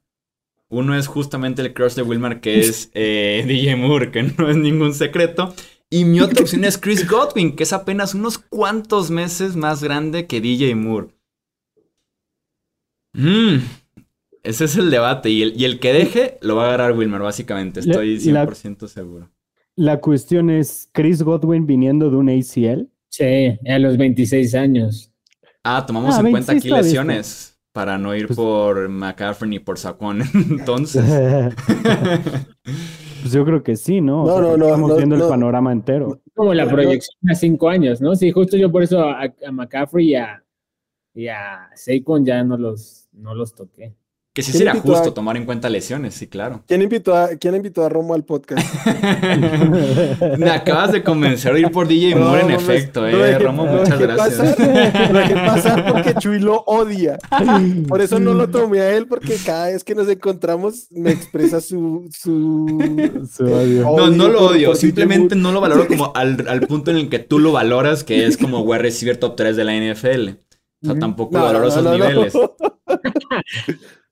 B: Uno es justamente el crush de Wilmar, que es eh, DJ Moore, que no es ningún secreto. Y mi otra opción es Chris Godwin, que es apenas unos cuantos meses más grande que DJ Moore. Mm, ese es el debate. Y el, y el que deje lo va a agarrar Wilmar, básicamente. Estoy
E: la-
B: 100% seguro.
E: La cuestión es, Chris Godwin viniendo de un ACL.
D: Sí, a los 26 años.
B: Ah, tomamos
E: Ah,
B: en cuenta
E: 26
B: aquí lesiones. Para no ir
E: Pues-
B: por McCaffrey ni por Saquon. Entonces.
E: pues yo creo que sí, ¿no? O
C: No,
E: sea,
C: no, no,
E: Estamos
C: no,
E: viendo
C: no.
E: el panorama entero.
D: Como la proyección a cinco años, ¿no? Sí, justo yo por eso a, a McCaffrey y a, y a Saquon ya no los, no los toqué.
B: Que sí
C: ¿Quién
B: sería
C: a-
B: justo tomar en cuenta lesiones, sí, claro.
C: ¿Quién invitó a, quién invitó a Romo al podcast?
B: Me acabas de convencer de ir por DJ Moore en
C: No,
B: efecto,
C: no,
B: eh. Romo, muchas gracias.
C: pasar, lo dejé pasar porque Chuy lo odia. Por eso no lo tomé a él, porque cada vez que nos encontramos me expresa su. su
E: Su odio.
B: No, no lo odio,
C: por
B: simplemente no lo valoro como al, al punto en el que tú lo valoras, que es como wide receiver top 3 de la NFL. O sea, tampoco
C: No,
B: valoro
C: no,
B: esos
C: no, no.
B: niveles.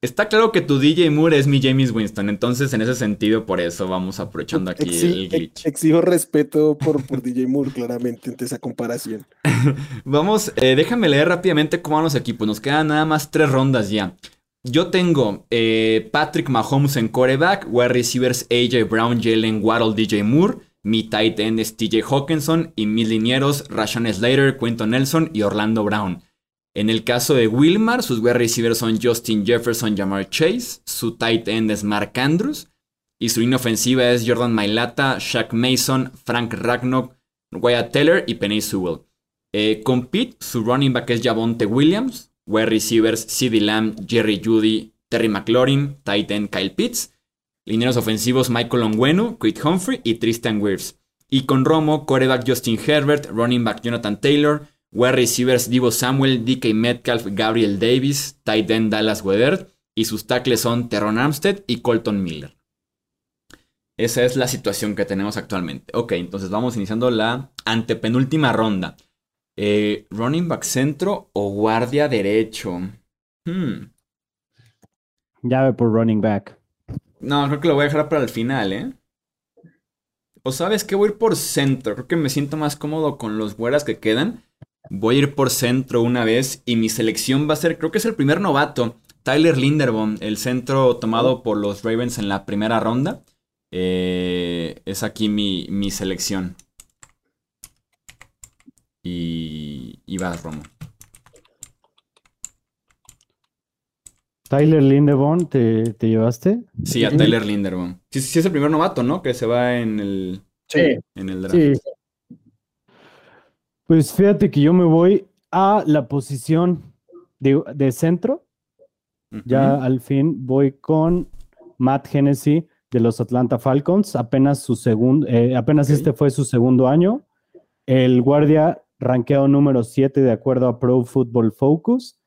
B: Está claro que tu DJ Moore es mi James Winston, entonces en ese sentido, por eso vamos aprovechando aquí
C: Exi-
B: el glitch.
C: ex- exijo respeto por, por DJ Moore, claramente, ante esa comparación.
B: Vamos, eh, déjame leer rápidamente cómo van los equipos. Nos quedan nada más tres rondas ya. Yo tengo eh, Patrick Mahomes en quarterback, wide receivers AJ Brown, Jalen Waddle, DJ Moore. Mi tight end es TJ Hawkinson y mis linieros Rashawn Slater, Quentin Nelson y Orlando Brown. En el caso de Wilmar, sus wide receivers son Justin Jefferson, Jamar Chase. Su tight end es Mark Andrews. Y su línea ofensiva es Jordan Mailata, Shaq Mason, Frank Ragnock, Wyatt Teller y Penny Sewell. Eh, con Pitt, su running back es Javonte Williams. Wide receivers CeeDee Lamb, Jerry Judy, Terry McLaurin, tight end Kyle Pitts. Lineros ofensivos Michael Onwenu, Creed Humphrey y Tristan Wirfs. Y con Romo, quarterback Justin Herbert, running back Jonathan Taylor, wide receivers Divo Samuel, DK Metcalf, Gabriel Davis, tight end Dallas Weather y sus tackles son Terron Armstead y Colton Miller. Esa es la situación que tenemos actualmente. Ok, entonces vamos iniciando la antepenúltima ronda. Eh, running back centro o guardia derecho. Hmm.
E: Llave por running back.
B: No, creo que lo voy a dejar para el final, ¿eh? O sabes que voy a ir por centro. Creo que me siento más cómodo con los güeras que quedan. Voy a ir por centro una vez y mi selección va a ser, creo que es el primer novato, Tyler Linderbaum, el centro tomado por los Ravens en la primera ronda. Eh, es aquí mi, mi selección. Y, y vas, Romo.
E: Tyler Lindebaum, ¿te, te llevaste?
B: Sí, a Tyler Linderbaum. Sí, sí, es el primer novato, ¿no? Que se va en el,
D: Sí,
B: en el draft.
D: sí.
E: Pues fíjate que yo me voy a la posición de, de centro. Ya al fin voy con Matt Hennessy de los Atlanta Falcons. Apenas su segundo, eh, apenas este fue su segundo año. El guardia rankeado número 7 de acuerdo a Pro Football Focus.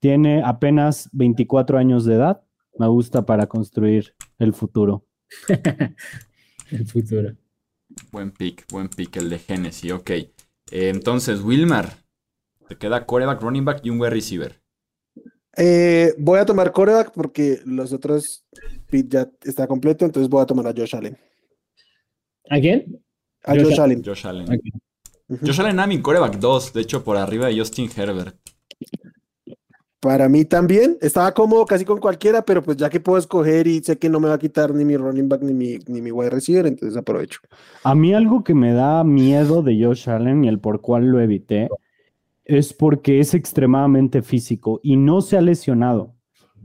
E: Tiene apenas 24 años de edad. Me gusta para construir el futuro.
D: El futuro.
B: Buen pick, buen pick el de Genesis, ok. Eh, entonces, Wilmar, te queda coreback, running back y un wide receiver.
C: Eh, voy a tomar coreback porque los otros pit ya está completo, entonces voy a tomar a Josh Allen.
D: ¿A quién?
C: A
D: Josh
C: Josh, Allen.
B: Josh Allen.
D: Ok.
C: Ujú.
B: Josh Allen coreback 2, de hecho, por arriba de Justin Herbert.
C: Para mí también. Estaba cómodo casi con cualquiera, pero pues ya que puedo escoger y sé que no me va a quitar ni mi running back ni mi, ni mi wide receiver, entonces aprovecho.
E: A mí algo que me da miedo de Josh Allen y el por cual lo evité es porque es extremadamente físico y no se ha lesionado,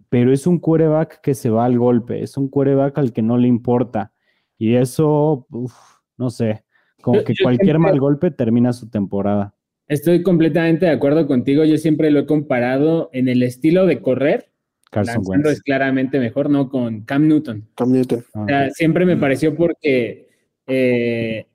E: pero es un quarterback que se va al golpe, es un quarterback al que no le importa y eso, uf, no sé, como que cualquier mal golpe termina su temporada.
D: Estoy completamente de acuerdo contigo. Yo siempre lo he comparado en el estilo de correr.
E: Carson
D: Lanzando es
E: Wentz.
D: claramente mejor, ¿no? Con Cam Newton.
C: Cam Newton.
E: Ah,
D: O sea, siempre me
B: Mm.
D: pareció porque eh,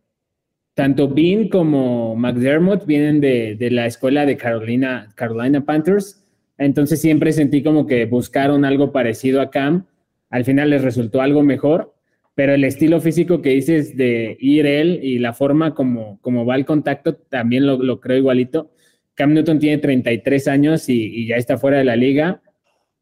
D: tanto Bean como McDermott vienen de, de la escuela de Carolina, Carolina Panthers. Entonces siempre sentí como que buscaron algo parecido a Cam. Al final les resultó algo mejor, pero el estilo físico que dices de ir él y la forma como, como va el contacto también lo, lo creo igualito. Cam Newton tiene 33 años y, y ya está fuera de la liga.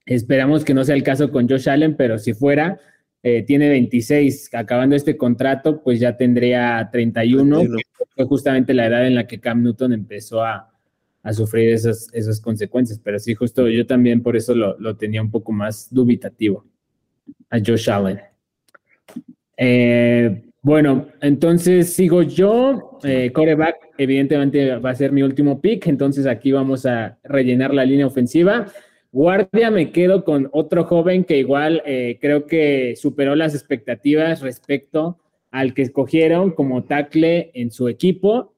D: Esperamos que no sea el caso con Josh Allen, pero si fuera, eh, tiene 26, acabando este contrato, pues ya tendría 31,
C: 31.
D: que fue justamente la edad en la que Cam Newton empezó a, a sufrir esas, esas consecuencias. Pero sí, justo yo también por eso lo, lo tenía un poco más dubitativo a Josh Allen. Eh, bueno, entonces sigo yo. Eh, coreback, evidentemente va a ser mi último pick. Entonces aquí vamos a rellenar la línea ofensiva. Guardia, me quedo con otro joven que igual eh, creo que superó las expectativas respecto al que escogieron como tackle en su equipo.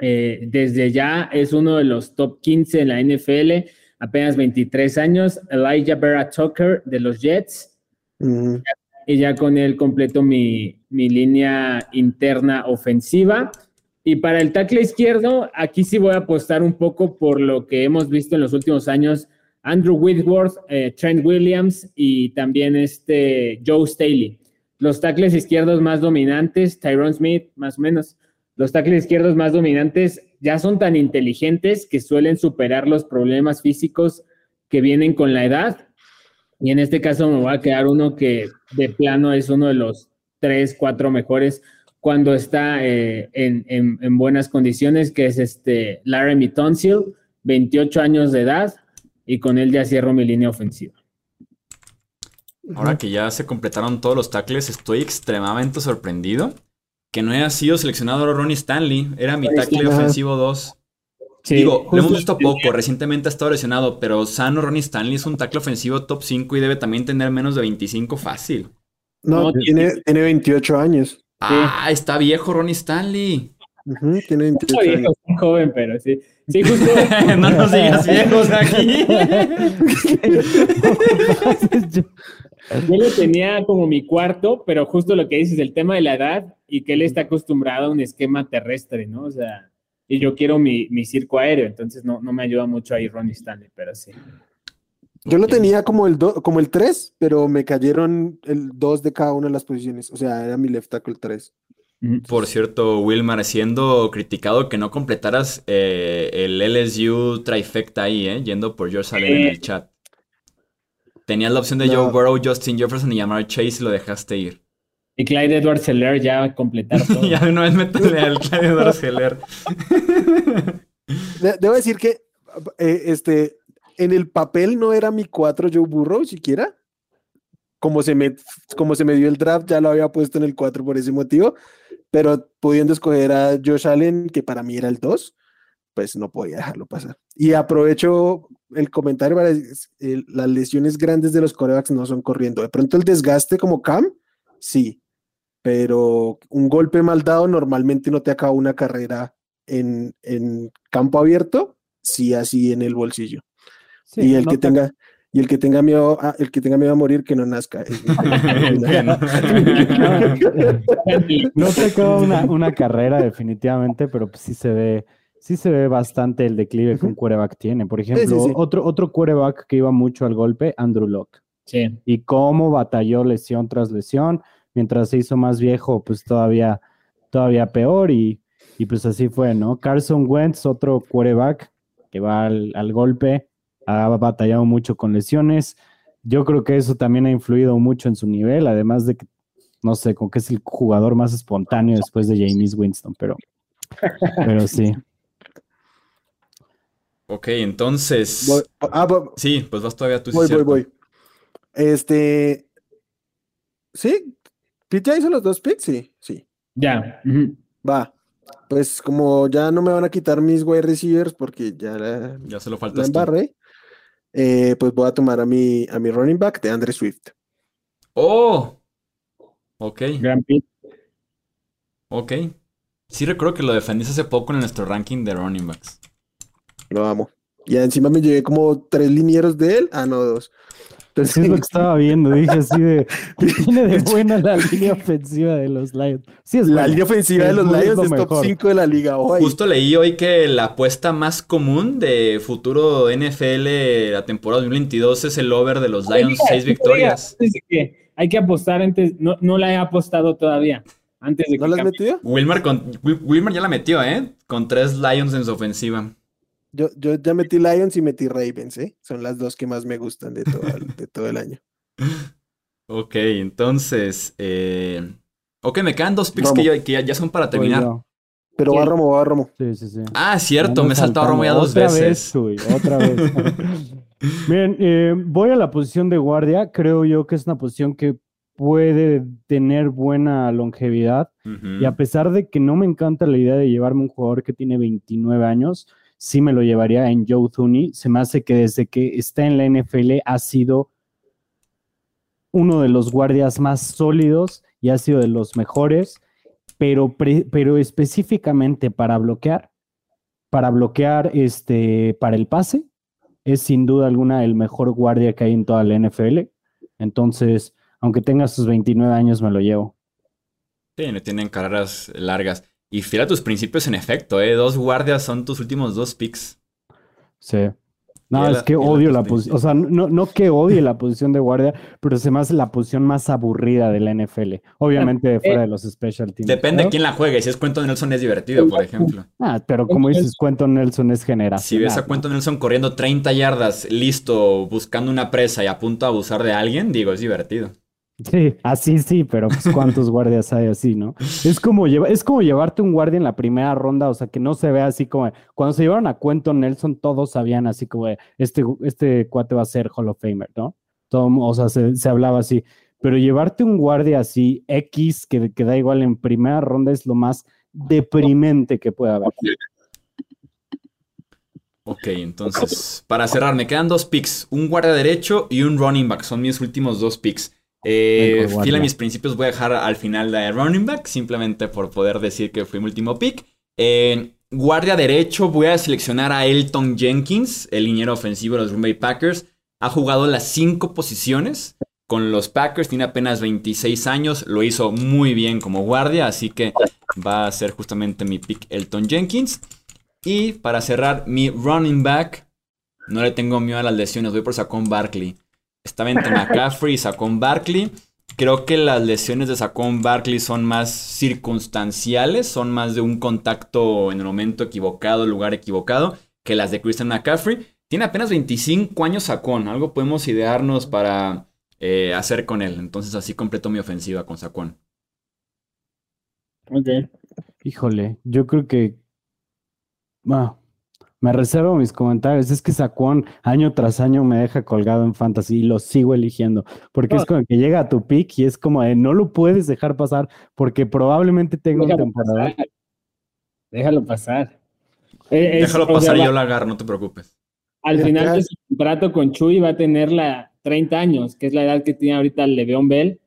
D: Eh, desde ya es uno de los top 15 en la NFL, apenas 23 años. Elijah Vera Tucker de los Jets
C: Ujú.
D: Y ya con él completo mi, mi línea interna ofensiva. Y para el tackle izquierdo, aquí sí voy a apostar un poco por lo que hemos visto en los últimos años. Andrew Whitworth, eh, Trent Williams y también este Joe Staley. Los tackles izquierdos más dominantes, Tyrone Smith, más o menos. Los tackles izquierdos más dominantes ya son tan inteligentes que suelen superar los problemas físicos que vienen con la edad y en este caso me voy a quedar uno que de plano es uno de los tres, cuatro mejores cuando está eh, en, en- en buenas condiciones, que es este Laramie Tonsil, 28 años de edad, y con él ya cierro mi línea ofensiva.
B: Ahora que ya se completaron todos los tackles, estoy extremadamente sorprendido que no haya sido seleccionado Ronnie Stanley. Era mi tackle ofensivo 2.
D: Sí,
B: Digo, lo hemos visto poco, recientemente ha estado lesionado, pero sano Ronnie Stanley es un tackle ofensivo top 5 y debe también tener menos de 25 fácil.
C: No,
D: No,
C: tiene, tiene 28 años.
B: Ah, está viejo Ronnie Stanley.
C: Ujú, tiene 28
D: Muy
C: años.
D: viejo, muy joven, pero sí. Sí, justo.
B: no nos digas viejos aquí.
D: Yo lo tenía como mi cuarto, pero justo lo que dices, el tema de la edad y que él está acostumbrado a un esquema terrestre, ¿no? O sea, y yo quiero mi, mi circo aéreo, entonces no, no me ayuda mucho ahí Ronnie Stanley, pero sí.
C: Yo lo tenía como el, do- como el 3, pero me cayeron el 2 de cada una de las posiciones. O sea, era mi left tackle 3.
D: Ujú.
B: Por cierto, Wilmar, siendo criticado que no completaras eh, el LSU trifecta ahí, ¿eh? Yendo por George Allen en el chat. Tenías la opción de
C: No.
B: Joe Burrow, Justin Jefferson y Jamar Chase y lo dejaste ir.
D: Y Clyde Edwards Seller ya completar todo.
B: ya de una vez métele al Clyde Edwards Heller.
C: De- debo decir que eh, este, en el papel no era mi 4 Joe Burrow siquiera. Como se, me, como se me dio el draft, ya lo había puesto en el 4 por ese motivo. Pero pudiendo escoger a Josh Allen, que para mí era el 2, pues no podía dejarlo pasar. Y aprovecho el comentario para decir, eh, las lesiones grandes de los corebacks no son corriendo. De pronto el desgaste como Cam, sí. Pero un golpe mal dado normalmente no te acaba una carrera en, en campo abierto, sí así en el bolsillo.
E: Sí,
C: y el
E: no
C: que
E: te-
C: tenga y el que tenga miedo a, el que tenga miedo a morir que no nazca.
E: No te acaba una, una carrera definitivamente, pero pues sí se ve, sí se ve bastante el declive que un quarterback tiene. Por ejemplo,
C: sí.
E: otro, otro quarterback que iba mucho al golpe, Andrew Locke.
D: Sí.
E: Y cómo batalló lesión tras lesión, mientras se hizo más viejo, pues todavía, todavía peor, y, y pues así fue, ¿no? Carson Wentz, otro quarterback que va al, al golpe, ha batallado mucho con lesiones. Yo creo que eso también ha influido mucho en su nivel, además de que, no sé, con que es el jugador más espontáneo después de James Winston, pero, pero sí.
B: ok, entonces.
C: Voy- ah, voy,
B: Sí, pues vas todavía tú. sí,
C: voy, voy,
B: cierto.
C: voy. Este. Sí, Pete ya hizo los dos picks, sí, sí.
D: Ya.
C: Va. Pues como ya no me van a quitar mis wide receivers porque ya la,
B: Ya solo
C: la
B: faltas tú.
C: embarré, eh, pues voy a tomar a mi, a mi running back de Andre Swift.
B: ¡Oh! Ok,
D: Gran pick.
B: ok. Sí recuerdo que lo defendiste hace poco en nuestro ranking de running backs.
C: Lo amo. Y encima me llevé como tres linieros de él. Ah, no, dos. Entonces,
E: Sí, es lo que estaba viendo, dije así de, ¿qué tiene de buena la línea ofensiva de los Lions? Sí, es
C: la
E: buena.
C: línea ofensiva de los
E: es
C: Lions
E: lo
C: es top
E: mejor.
C: 5 de la liga. Hoy.
B: Justo leí hoy que la apuesta más común de futuro NFL la temporada 2022 es el over de los Lions,
D: Oiga,
B: seis
D: oiga,
B: victorias.
D: antes de que hay que apostar antes, no, no la he apostado todavía. Antes de que
C: ¿No has
D: cambie.
C: metido?
B: Wilmar, con, Wil- Wilmar ya la metió, ¿eh? Con tres Lions en su ofensiva.
C: Yo, yo ya metí Lions y metí Ravens, ¿eh? Son las dos que más me gustan de todo el, de todo el año.
B: Ok, entonces. eh, Ok, me quedan dos picks que, yo- que ya, ya son para terminar.
C: Pero va. Romo, va Romo.
E: Sí, sí, sí.
B: Ah, cierto, me he saltado a Romo ya dos
E: Otra
B: veces.
E: Vez, Chuy, otra vez. Miren, eh, voy a la posición de guardia. Creo yo que es una posición que puede tener buena longevidad. Y a pesar de que no me encanta la idea de llevarme un jugador que tiene 29 años, sí me lo llevaría en Joe Thuney. Se me hace que desde que está en la NFL ha sido uno de los guardias más sólidos y ha sido de los mejores, pero, pero específicamente para bloquear, para bloquear este, para el pase, es sin duda alguna el mejor guardia que hay en toda la NFL. Entonces, aunque tenga sus 29 años, me lo llevo.
B: Sí, tienen carreras largas. Y fiel a tus principios en efecto, ¿eh? Dos guardias son tus últimos dos picks.
E: Sí. No, es que odio la posición, o sea, no, no que odie la posición de guardia, pero se me hace la posición más aburrida de la NFL. Obviamente fuera de los special teams.
B: Depende
E: ¿no?
B: de quién la juegue. Si es Cuento Nelson es divertido, por ejemplo.
E: Ah, pero como dices, Quentin Nelson es generacional.
B: Si ves a. Cuento Nelson corriendo 30 yardas, listo, buscando una presa y a punto de abusar de alguien, digo, es divertido.
E: Sí, así sí, pero pues cuántos guardias hay así, ¿no? Es como, lleva, es como llevarte un guardia en la primera ronda, o sea, que no se vea así como... Cuando se llevaron a Quentin Nelson, todos sabían así como, este, este cuate va a ser Hall of Famer, ¿no? Todo, o sea, se, se hablaba así. Pero llevarte un guardia así, X, que, que da igual en primera ronda, es lo más deprimente que puede haber.
B: Ok, entonces, para cerrar, me quedan dos picks. Un guardia derecho y un running back. Son mis últimos dos picks. Eh, fiel a mis principios, voy a dejar al final de running back, simplemente por poder decir que fue mi último pick. Guardia derecho, voy a seleccionar a Elton Jenkins, el liniero ofensivo de los Green Bay Packers. Ha jugado las cinco posiciones con los Packers, tiene apenas 26 años, lo hizo muy bien como guardia, así que va a ser justamente mi pick Elton Jenkins. Y para cerrar, mi running back No le tengo miedo a las lesiones, voy por Saquon Barkley. Estaba entre McCaffrey y Saquon Barkley. Creo que las lesiones de Saquon Barkley son más circunstanciales, son más de un contacto en el momento equivocado, lugar equivocado, que las de Christian McCaffrey. Tiene apenas 25 años Saquon, algo podemos idearnos para eh, hacer con él. Entonces así completo mi ofensiva con Saquon.
D: Ok.
E: Híjole, yo creo que. Ah, me reservo mis comentarios. Es que Saquon año tras año me deja colgado en fantasy y lo sigo eligiendo. Porque es como que llega a tu pick y es como de no lo puedes dejar pasar porque probablemente tenga una
D: Déjalo
E: temporada.
D: pasar. Déjalo pasar. Eh, es-
B: Déjalo
D: o sea,
B: pasar y
D: va-
B: yo la agarro, no te preocupes.
D: Al
C: Acá-
D: final de su contrato con Chuy va a tener la 30 años, que es la edad que tiene ahorita el Le'Veon Bell.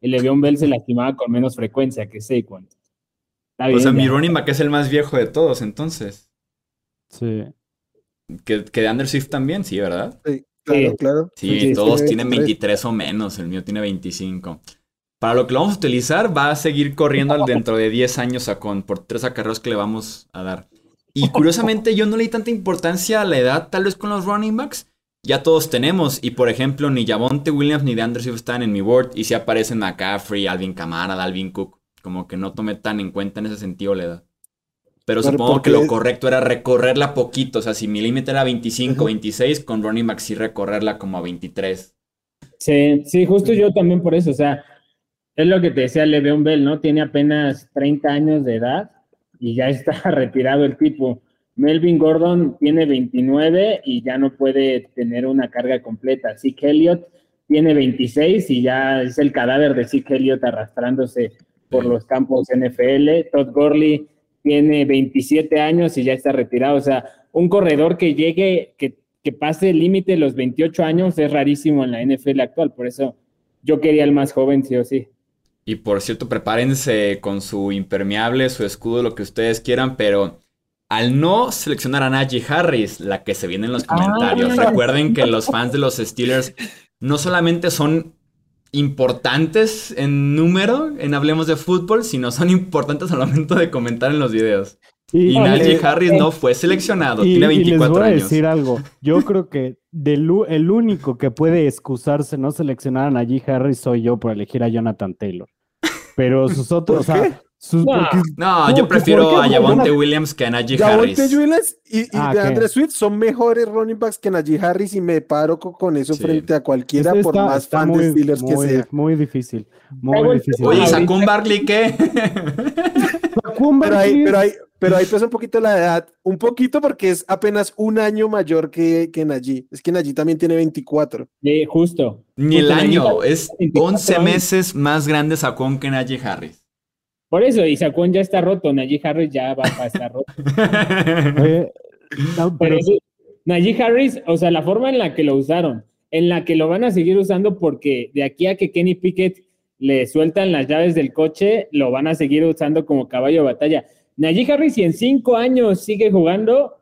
D: El Le'Veon Bell se lastimaba con menos frecuencia que Saquon. Está
B: O sea, mi
D: ya.
B: running back es el más viejo de todos, entonces.
E: Sí.
B: Que, que de Andrew Swift también, sí, ¿verdad?
C: Sí, claro,
D: Sí.
C: claro.
B: Sí,
D: Sí,
B: todos
C: sí,
B: tienen
C: sí.
B: 23 o menos, el mío tiene 25. Para lo que lo vamos a utilizar, va a seguir corriendo al dentro de 10 años a con, por tres acarreos que le vamos a dar. Y curiosamente, yo no le di tanta importancia a la edad, tal vez con los running backs. Ya todos tenemos. Y por ejemplo, ni Javonte Williams ni de Andrew Swift están en mi board. Y si aparecen McCaffrey, Alvin Kamara, Dalvin Cook. Como que no tomé tan en cuenta en ese sentido la edad. Pero
C: Pero
B: supongo que lo correcto era recorrerla poquito. O sea, si mi límite era 25,
C: Ujú.
B: 26, con running back sí recorrerla como a 23.
D: Sí, sí, justo yo también por eso. O sea, es lo que te decía Le'Veon Bell, ¿no? Tiene apenas 30 años de edad y ya está retirado el tipo. Melvin Gordon tiene 29 y ya no puede tener una carga completa. Zeke Elliott tiene 26 y ya es el cadáver de Zeke Elliott arrastrándose por los campos NFL. Todd Gurley tiene 27 años y ya está retirado. O sea, un corredor que llegue, que, que pase el límite de los 28 años es rarísimo en la NFL actual. Por eso yo quería el más joven, sí o sí.
B: Y por cierto, prepárense con su impermeable, su escudo, lo que ustedes quieran, pero al no seleccionar a Najee Harris, la que se viene en los comentarios,
D: Ah.
B: recuerden que los fans de los Steelers no solamente son importantes en número en Hablemos de Fútbol, sino son importantes al momento de comentar en los videos. Y
E: Oye,
B: Najee
E: eh,
B: Harris no fue seleccionado,
E: y,
B: tiene
E: y les
B: 24
E: voy a
B: años.
E: decir algo. Yo creo que del el único que puede excusarse no seleccionar a Najee Harris soy yo por elegir a Jonathan Taylor. Pero sus otros, o
C: ¿Por
E: sea, sus,
D: No.
E: porque-
B: No,
E: No,
B: yo prefiero
E: qué
B: a Javonte Williams que a Najee
C: Javonte
B: Harris.
C: Williams y, y
E: Ah,
C: Swift son mejores running backs que Najee Harris y me paro co- con eso
B: Sí.
C: frente a cualquiera
E: este
C: por
E: está-
C: más
E: está
C: fan
E: muy,
C: de Steelers que
E: muy,
C: sea.
E: muy difícil. Muy difícil.
B: Oye, ¿y
D: Ahorita-
B: Saquon Barkley qué?
C: Pero ahí, pero ahí, pero ahí pesa un poquito la edad, un poquito porque es apenas un año mayor que, que Najee. Es que Najee también tiene 24.
D: Sí, justo.
B: Ni el
D: Justo,
B: año, es
D: 24
B: 11
D: años.
B: meses más grande Saquon que Najee Harris.
D: Por eso, y Saquon ya está roto. Najee Harris ya va a estar roto.
E: Oye, no,
D: Pero
E: pero
D: sí, Najee Harris, o sea, la forma en la que lo usaron, en la que lo van a seguir usando porque de aquí a que Kenny Pickett le sueltan las llaves del coche, lo van a seguir usando como caballo de batalla. Najee Harris, si en cinco años sigue jugando,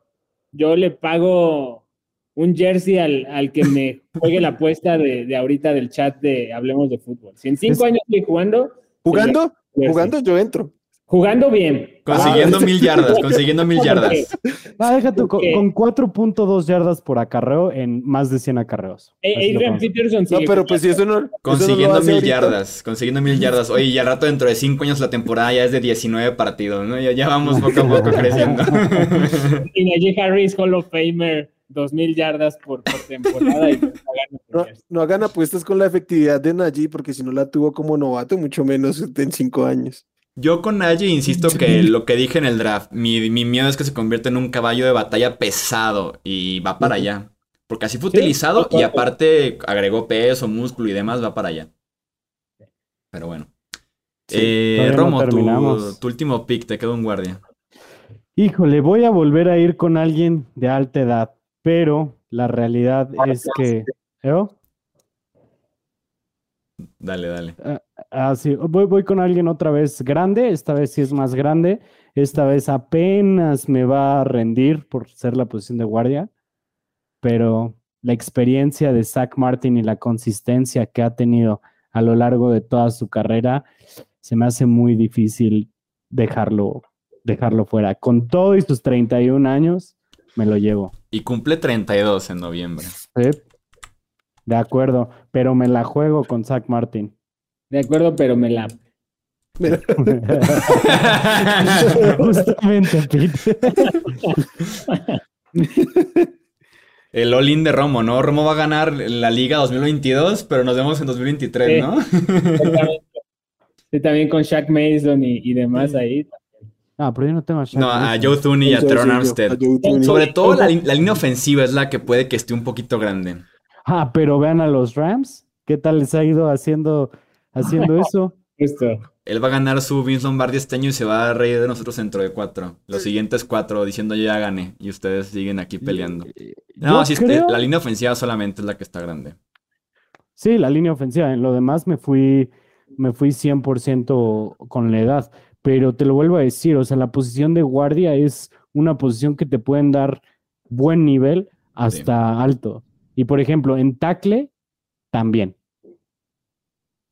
D: yo le pago un jersey al, al que me juegue la apuesta de, de ahorita del chat de Hablemos de Fútbol. Si en cinco
E: Es-
D: años sigue jugando,
C: Jugando. Jugando yo entro.
D: jugando bien.
B: consiguiendo mil yardas, consiguiendo mil yardas.
E: ah, déjate con, con 4.2 yardas por acarreo en más de 100 acarreos.
D: Eh, Adrian. Peterson
C: No, pero pues si eso no. eso no
B: Consiguiendo mil
C: ahorita.
B: yardas, consiguiendo mil yardas. Oye, y al rato dentro de 5 años la temporada ya es de 19 partidos, ¿no? Ya, ya vamos poco a poco creciendo.
D: Y Najee Harris, Hall of Famer, 2.000 yardas por, por temporada. Y pues, hagan
C: No, no hagan apuestas con la efectividad de Najee porque si no la tuvo como novato, mucho menos en cinco años.
B: Yo con Najee insisto que lo que dije en el draft, mi, mi miedo es que se convierta en un caballo de batalla pesado y va para allá. Porque así fue
D: Sí,
B: utilizado y
D: aparte.
B: agregó peso, músculo y demás, va para allá. Pero bueno.
E: Sí,
B: Eh,
E: no
B: Romo, tu, tu último pick, te queda un guardia.
E: Híjole, voy a volver a ir con alguien de alta edad, pero la realidad es que... ¿Eh?
B: Dale, dale.
E: Ah, sí, voy, voy con alguien otra vez grande, esta vez sí es más grande, esta vez apenas me va a rendir por ser la posición de guardia, pero la experiencia de Zach Martin y la consistencia que ha tenido a lo largo de toda su carrera, se me hace muy difícil dejarlo, dejarlo fuera. Con todo y sus 31 años, me lo llevo.
B: Y cumple 32 en noviembre.
E: Sí. De acuerdo, pero me la juego con Zach Martin.
D: De acuerdo, pero me la.
E: Justamente, Pete.
B: El all-in de Romo, ¿no? Romo va a ganar la Liga 2022, pero nos vemos en 2023,
D: Sí.
B: ¿no?
D: Sí, también con Shaq Mason y, y demás ahí.
E: Ah, pero yo no tengo a Shaq
B: No, a. Joe Thuney y a Teron Armstead. Sobre todo la, la línea ofensiva es la que puede que esté un poquito grande.
E: Ah, pero vean a los Rams. ¿Qué tal les ha ido haciendo, haciendo eso?
D: Justo.
B: Él va a ganar su Vince Lombardi este año y se va a reír de nosotros dentro de cuatro. Los siguientes cuatro diciendo yo ya gané y ustedes siguen aquí peleando. No,
E: Yo
B: sí, es que
E: creo-
B: la línea ofensiva solamente es la que está grande.
E: Sí, la línea ofensiva. En lo demás me fui, me fui 100% con la edad. Pero te lo vuelvo a decir, o sea, la posición de guardia es una posición que te pueden dar buen nivel hasta alto. Y por ejemplo, en tackle, también.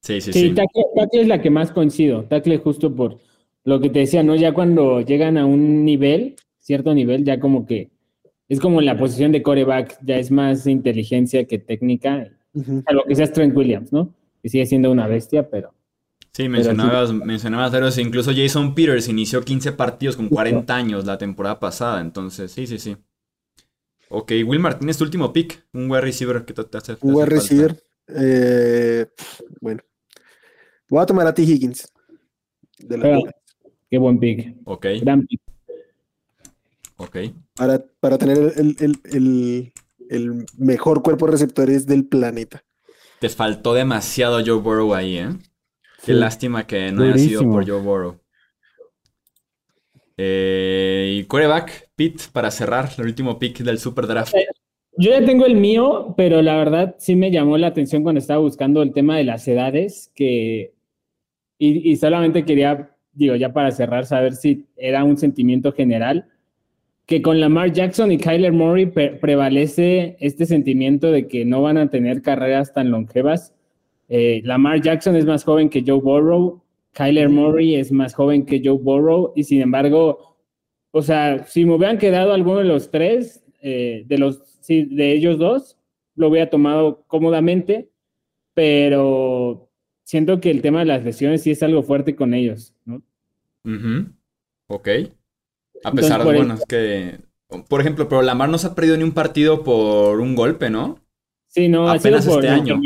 B: Sí, sí,
D: Sí,
B: sí.
D: tackle, tackle es la que más coincido. Tackle justo por lo que te decía, ¿no? Ya cuando llegan a un nivel, cierto nivel, ya como que es como en la posición de coreback, ya es más inteligencia que técnica,
C: Ujú.
D: a lo que seas Trent Williams, ¿no? Que sigue siendo una bestia, pero
B: Sí, mencionabas, mencionabas incluso Jason Peters inició 15 partidos con 40 años la temporada pasada, entonces sí, sí, sí. Ok, Will Martínez, tu último pick, un wide receiver que te, te hace,
C: Un wide receiver. eh, bueno. Voy a tomar a T. Higgins. De la. Dolphins,
D: qué buen pick.
B: Ok,
D: Gran pick.
B: ok.
C: para, para tener el, el- el- el mejor cuerpo de receptores del planeta.
B: Te faltó demasiado Joe Burrow ahí, ¿eh? Qué
E: Sí.
B: lástima que no haya sido
E: Durísimo.
B: por Joe Burrow. Eh, y quarterback, Pete, para cerrar, el último pick del Super Draft.
D: Yo ya tengo el mío, pero la verdad sí me llamó la atención cuando estaba buscando el tema de las edades, que y, y solamente quería, digo, ya para cerrar, saber si era un sentimiento general, que con Lamar Jackson y Kyler Murray pre- prevalece este sentimiento de que no van a tener carreras tan longevas. Eh, Lamar Jackson es más joven que Joe Burrow, Kyler Murray es más joven que Joe Burrow, y sin embargo, o sea, si me hubieran quedado alguno de los tres, eh, de los sí, de ellos dos, lo hubiera tomado cómodamente, pero siento que el tema de las lesiones sí es algo fuerte con ellos, ¿no?
B: Ok. A
D: Entonces,
B: pesar de, bueno, es que, por ejemplo, pero Lamar no se ha perdido ni un partido por un golpe, ¿no?
D: Sí, no, ha sido
B: Apenas
D: por
B: este año.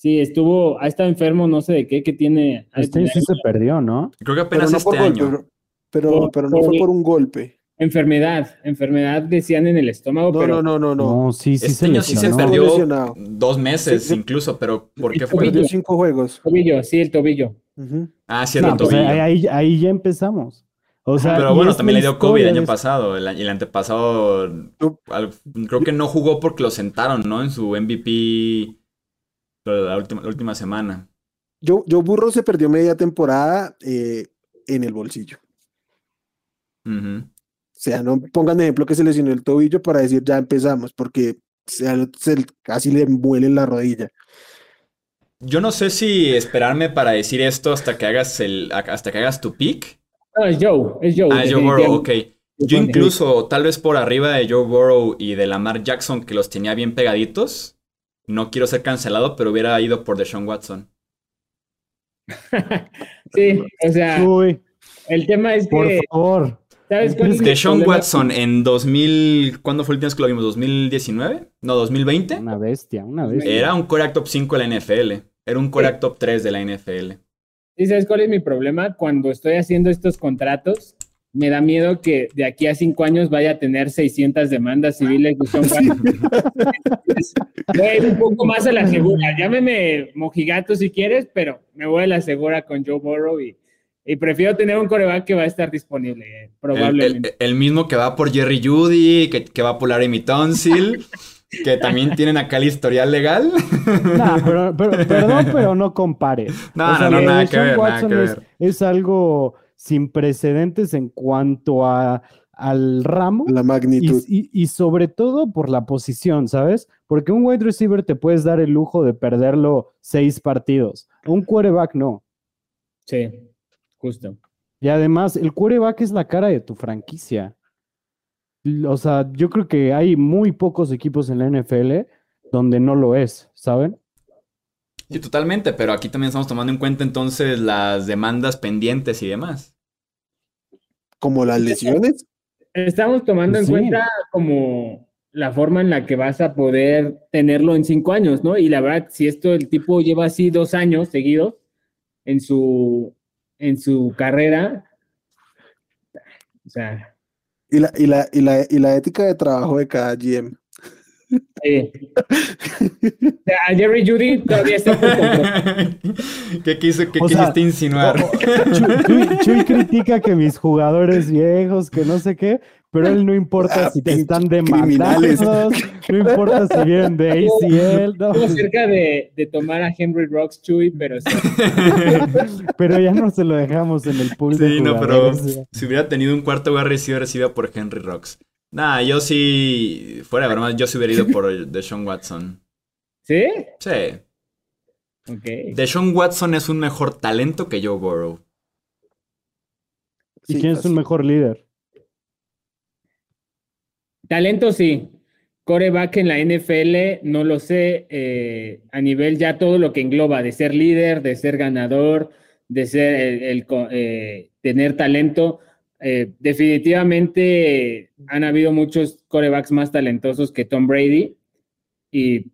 D: Sí, estuvo, ha estado enfermo, no sé de qué, que tiene.
E: Este sí se perdió, ¿no?
B: Creo que
C: Pero
B: apenas
C: no
B: este año.
C: pero, pero,
D: Por-
C: pero no
D: por-
C: fue por un golpe.
D: Enfermedad, enfermedad decían en el estómago,
C: No,
D: pero
C: no, no, no, no.
E: No, sí, sí
B: Este
E: se
B: año sí se perdió
C: lesionado.
B: dos meses
C: Sí, sí.
B: incluso, pero ¿por qué
D: El
B: fue?
C: Perdió
D: tobillo.
C: cinco juegos.
D: tobillo, sí, el tobillo.
B: Ah, cierto,
E: No, pues
B: tobillo.
E: ahí, ahí- ahí ya empezamos. O sea,
B: Pero bueno, también le dio COVID el año pasado. El, el antepasado, al- creo que no jugó porque lo sentaron, ¿no? En su MVP la última, la última semana.
C: Joe, Joe Burrow se perdió media temporada eh, en el bolsillo. O sea, no pongan de ejemplo que se lesionó el tobillo para decir ya empezamos, porque se, se- casi le muele la rodilla.
B: Yo no sé si esperarme para decir esto hasta que hagas el, hasta que hagas tu pick.
D: No, es Joe, es Joe.
B: Ah, Joe Burrow, ok. Yo incluso, tal vez por arriba de Joe Burrow y de Lamar Jackson, que los tenía bien pegaditos, no quiero ser cancelado, pero hubiera ido por Deshaun Watson.
D: Sí, o sea,
E: Uy,
D: el tema es
E: por
D: que,
E: favor.
D: ¿sabes cuál es
B: Deshaun? Watson en 2000, ¿cuándo fue el último que lo vimos? ¿2019? No, 2020.
E: Una bestia, una bestia.
B: Era un coreback top 5 de la NFL. Era un coreback top 3 de la NFL.
D: ¿Sí sabes cuál es mi problema? Cuando estoy haciendo estos contratos, me da miedo que de aquí a cinco años vaya a tener 600 demandas civiles. Voy a ir un poco más a la segura. Llámeme mojigato si quieres, pero me voy a la segura con Joe Burrow y, y prefiero tener un coreback que va a estar disponible, eh,
B: El, el-
D: probablemente.
B: el mismo que va por Jerry Judy, que, que va por Larry Tonsil, que también tienen acá el historial legal.
E: Nah, pero, pero- perdón, pero no compares.
B: No,
E: O sea,
B: no, no, nada que nada
E: es,
B: ver.
E: es algo sin precedentes en cuanto a, al ramo
C: La
E: y,
C: magnitud.
E: y- y sobre todo por la posición, ¿sabes? Porque un wide receiver te puedes dar el lujo de perderlo seis partidos. Un quarterback no.
D: Sí, justo.
E: Y además, el quarterback es la cara de tu franquicia. o sea, yo creo que hay muy pocos equipos en la NFL donde no lo es, ¿saben?
B: Sí, totalmente, pero aquí también estamos tomando en cuenta entonces las demandas pendientes y demás.
C: Como las lesiones.
D: Estamos tomando en cuenta como la forma en la que vas a poder tenerlo en cinco años, ¿no? Y la verdad, si esto el tipo lleva así dos años seguidos en su, en su carrera, o sea,
C: Y la, y, la, y, la, y la ética de trabajo de cada GM.
D: Eh. O sea, a Jerry Judy todavía está.
B: ¿Qué, quiso, qué
E: sea,
B: quisiste insinuar?
E: Chuy, Chuy- Chuy critica que mis jugadores viejos, que no sé qué, pero él no importa
C: Ah,
E: si te están demandando, no importa si vienen de ACL, no,
D: Estuvo cerca de, de tomar a Henry Rocks Chewy, pero sí.
E: pero ya no se lo dejamos en el pool de
B: Sí, no, pero si hubiera tenido un cuarto wide receiver, reciba por Henry Rocks. Nah, yo sí, fuera de bromas, yo sí hubiera ido por Deshaun Watson.
D: ¿Sí?
B: Sí.
D: Ok.
B: Deshaun Watson es un mejor talento que Joe Burrow.
E: ¿Y
C: Sí,
E: quién es un mejor líder?
D: Talento sí. Coreback en la NFL, no lo sé, eh, a nivel ya todo lo que engloba, de ser líder, de ser ganador, de ser el, el co- eh, tener talento. Eh, definitivamente han habido muchos corebacks más talentosos que Tom Brady y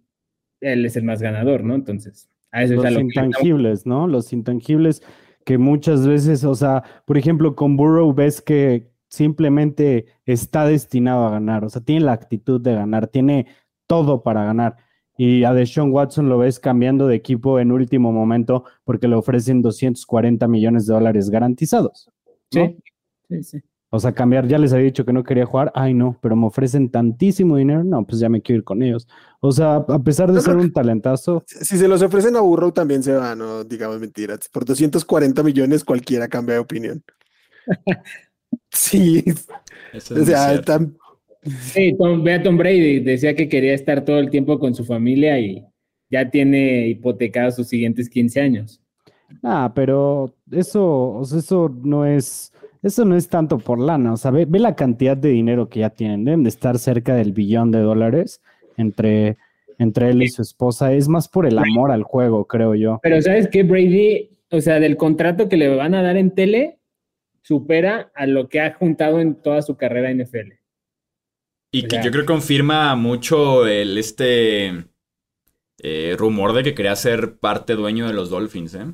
D: él es el más ganador, ¿no? Entonces, a eso es
E: Los
D: a lo que
E: intangibles, ¿no? Los intangibles que muchas veces, o sea, por ejemplo, con Burrow ves que simplemente está destinado a ganar, o sea, tiene la actitud de ganar, tiene todo para ganar. Y a Deshaun Watson lo ves cambiando de equipo en último momento porque le ofrecen 240 millones de dólares garantizados. ¿no?
D: Sí, sí, sí.
E: O sea, cambiar, ya les había dicho que no quería jugar, ay no, pero me ofrecen tantísimo dinero, no, pues ya me quiero ir con ellos. O sea, a pesar de ser un talentazo,
C: Si se los ofrecen a Burrow también se va, no digamos mentiras. Por 240 millones cualquiera cambia de opinión. Sí,
B: Eso
C: o
B: es muy
C: sea, tan-
D: Sí, Tom, ve a Tom Brady, decía que quería estar todo el tiempo con su familia y ya tiene hipotecados sus siguientes 15 años.
E: Ah, pero eso, o sea, eso no es, eso no es tanto por lana. O sea, ve, ve la cantidad de dinero que ya tienen. Deben de estar cerca del billón de dólares entre, entre él y su esposa. Es más por el amor al juego, creo yo.
D: Pero ¿sabes qué? Brady, o sea, del contrato que le van a dar en tele, supera a lo que ha juntado en toda su carrera en NFL.
B: Y
D: O
B: que yo creo que confirma mucho el este eh, rumor de que quería ser parte dueño de los Dolphins, ¿eh?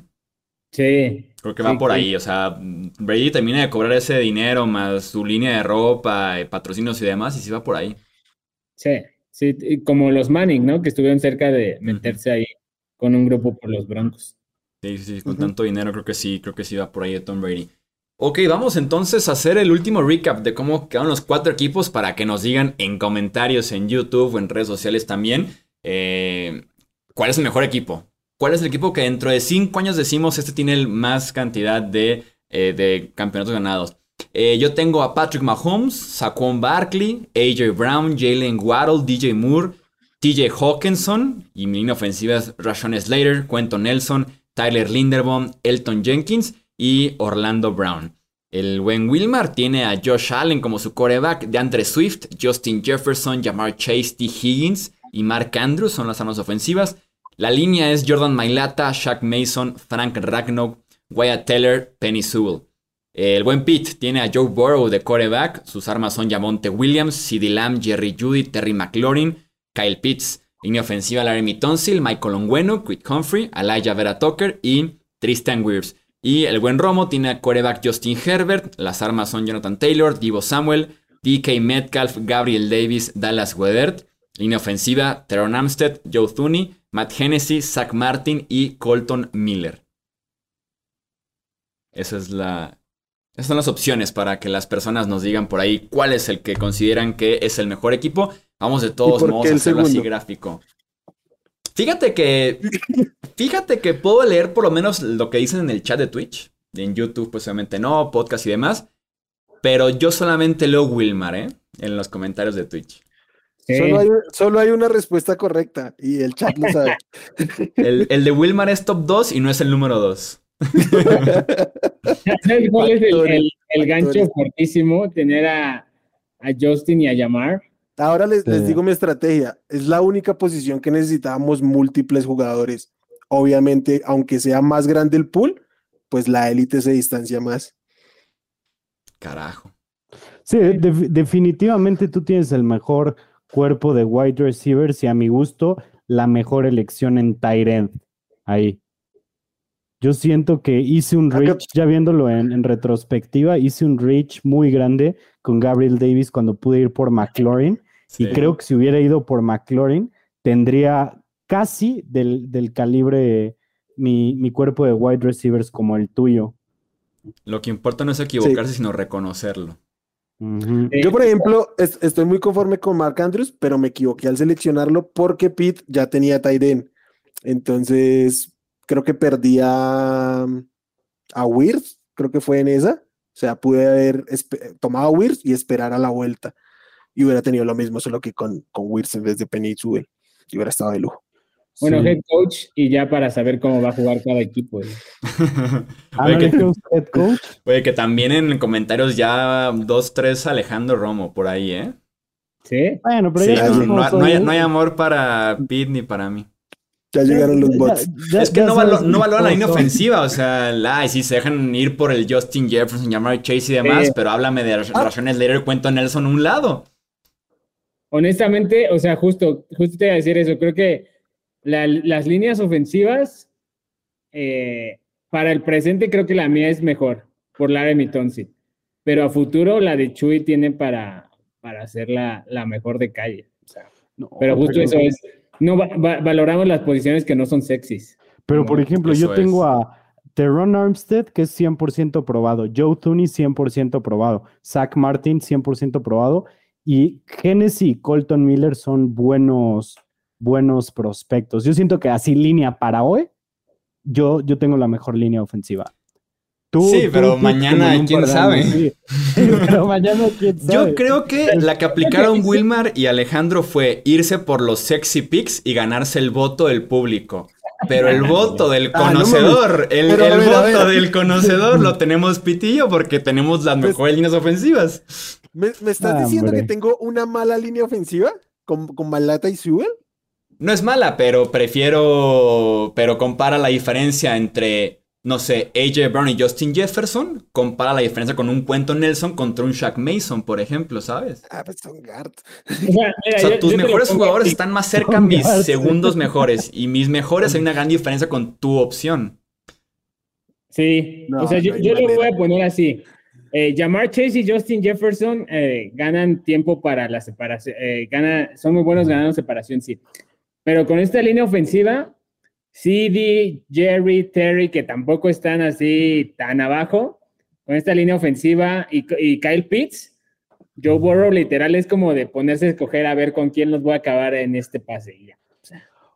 D: Sí.
B: Creo que va
D: Sí,
B: por
D: sí.
B: ahí, o sea, Brady termina de cobrar ese dinero más su línea de ropa, eh, patrocinios y demás, y sí va por ahí.
D: Sí, sí, como los Manning, ¿no? Que estuvieron cerca de meterse ahí con un grupo por los Broncos.
B: Sí, sí, con tanto dinero creo que sí, creo que sí va por ahí de Tom Brady. Ok, vamos entonces a hacer el último recap de cómo quedaron los cuatro equipos para que nos digan en comentarios en YouTube o en redes sociales también eh, cuál es el mejor equipo. ¿Cuál es el equipo que dentro de cinco años decimos este tiene el más cantidad de, eh, de campeonatos ganados? Eh, yo tengo a Patrick Mahomes, Saquon Barkley, AJ Brown, Jalen Waddle, DJ Moore, TJ Hawkinson y mi línea ofensiva es Rashawn Slater, Quentin Nelson, Tyler Linderbaum, Elton Jenkins y Orlando Brown. El buen Wilmar tiene a Josh Allen como su coreback, DeAndre Swift, Justin Jefferson, Jamar Chase, T. Higgins y Mark Andrews son las armas ofensivas. La línea es Jordan Mailata, Shaq Mason, Frank Ragnow, Wyatt Teller, Penny Sewell. El buen Pete tiene a Joe Burrow de coreback. Sus armas son Jamonte Williams, CeeDee Lamb, Jerry Judy, Terry McLaurin, Kyle Pitts. Línea ofensiva Laramie Tonsil, Michael Ongueno, Quick Humphrey, Elijah Vera Tucker y Tristan Wirfs. Y el buen Romo tiene a coreback Justin Herbert. Las armas son Jonathan Taylor, Divo Samuel, DK Metcalf, Gabriel Davis, Dallas Wedert. Línea ofensiva Teron Amstead, Joe Thuney, Matt Hennessy, Zach Martin y Colton Miller. Esa es la. Esas son las opciones para que las personas nos digan por ahí cuál es el que consideran que es el mejor equipo. Vamos de todos modos a hacerlo así gráfico. Fíjate que. Fíjate que puedo leer por lo menos lo que dicen en el chat de Twitch. En YouTube, pues obviamente no, podcast y demás. Pero yo solamente leo Wilmar, ¿eh? En los comentarios de Twitch.
D: Sí.
C: solo, hay, solo hay una respuesta correcta y el chat lo sabe.
B: El, el de Wilmar es top 2 y no es el número 2.
D: ¿Sabes cuál es el,
C: Factory,
D: el- el gancho fortísimo? Tener a, a Justin y a Yamar.
C: Ahora les, les digo mi estrategia. Es la única posición que necesitábamos múltiples jugadores. Obviamente, aunque sea más grande el pool, pues la élite se distancia más.
B: Carajo.
E: Sí, def- definitivamente tú tienes el mejor cuerpo de wide receivers y a mi gusto la mejor elección en tight end. Ahí. Yo siento que hice un
C: Acá-
E: reach, ya viéndolo en, en retrospectiva, hice un reach muy grande con Gabriel Davis cuando pude ir por McLaurin.
B: Sí.
E: Y creo que si hubiera ido por McLaurin, tendría casi del, del calibre mi, mi cuerpo de wide receivers como el tuyo.
B: Lo que importa no es equivocarse, sino reconocerlo.
D: Eh,
C: Yo, por ejemplo, es- estoy muy conforme con Mark Andrews, pero me equivoqué al seleccionarlo porque Pitt ya tenía end. Entonces, creo que perdí a, a Wirth, creo que fue en esa. O sea, pude haber tomado a y esperar a la vuelta. Y hubiera tenido lo mismo, solo que con, con en vez de Penny. Y hubiera estado de lujo.
D: Bueno,
E: Sí.
D: head coach y ya para saber cómo va a jugar cada equipo. güey.
E: Ah,
B: Oye,
E: ¿no
B: que,
E: usted, coach?
B: oye, que también en comentarios ya dos, tres Alejandro Romo por ahí, ¿eh?
D: ¿Sí?
E: Bueno, pero
B: Sí,
E: ya
B: no,
E: dijimos
B: no- no hay, no hay amor para Pete ni para mí.
C: Ya llegaron los bots.
E: ya-
B: es que no, valo- no valoran la
E: cómo
B: línea
E: son.
B: ofensiva, o sea, la- sí se dejan ir por el Justin Jefferson, llamar Chase y demás, pero háblame de
C: Ah.
B: Rashawn Slater, cuento a Nelson un lado.
D: Honestamente, o sea, justo, justo te iba a decir eso. Creo que la- las líneas ofensivas, eh, para el presente, creo que la mía es mejor por Laramie Tunsil. Pero a futuro, la de Chuy tiene para, para ser la, la mejor de calle. O sea,
E: No,
D: pero justo eso es. No va- va- valoramos las posiciones que no son sexys.
E: Pero por ejemplo, yo tengo
B: es.
E: a Teron Armstead, que es 100% probado, Joe Tooney 100% probado, Zach Martin 100% probado, y Genesis y Colton Miller son buenos, buenos prospectos. Yo siento que así línea para hoy, yo, yo tengo la mejor línea ofensiva. Tú-
B: Sí,
E: tú,
B: pero mañana, ¿quién sabe?
E: sí. pero mañana quién sabe.
B: Yo creo que la que aplicaron Wilmar y Alejandro fue irse por los sexy picks y ganarse el voto del público. Pero el voto del
C: Ah, no
B: conocedor, el,
C: ver,
B: voto del conocedor lo tenemos pitillo porque tenemos las
C: Pues-
B: mejores líneas ofensivas.
C: ¿Me, me estás
E: Ah,
C: diciendo
E: hombre.
C: que tengo una mala línea ofensiva con, con Malata y Sewell?
B: No es mala, pero prefiero. Pero compara la diferencia entre, no sé, AJ Brown y Justin Jefferson. Compara la diferencia con un Cuento Nelson contra un Shaq Mason, por ejemplo, ¿sabes?
C: Ah, pues son Gart.
D: O sea, mira,
B: O sea,
D: yo-
B: tus
D: yo
B: mejores jugadores están más cerca a mis segundos mejores. Y mis mejores hay una gran diferencia con tu opción.
D: Sí,
C: No,
D: o sea, yo,
C: no
D: yo lo voy a poner así. Eh, Jamar Chase y Justin Jefferson eh, ganan tiempo para la separación, eh, gana, son muy buenos ganando separación, sí. Pero con esta línea ofensiva, CD, Jerry, Terry, que tampoco están así tan abajo, con esta línea ofensiva y, y Kyle Pitts, Joe Burrow literal es como de ponerse a escoger a ver con quién los voy a acabar en este pase. y ya.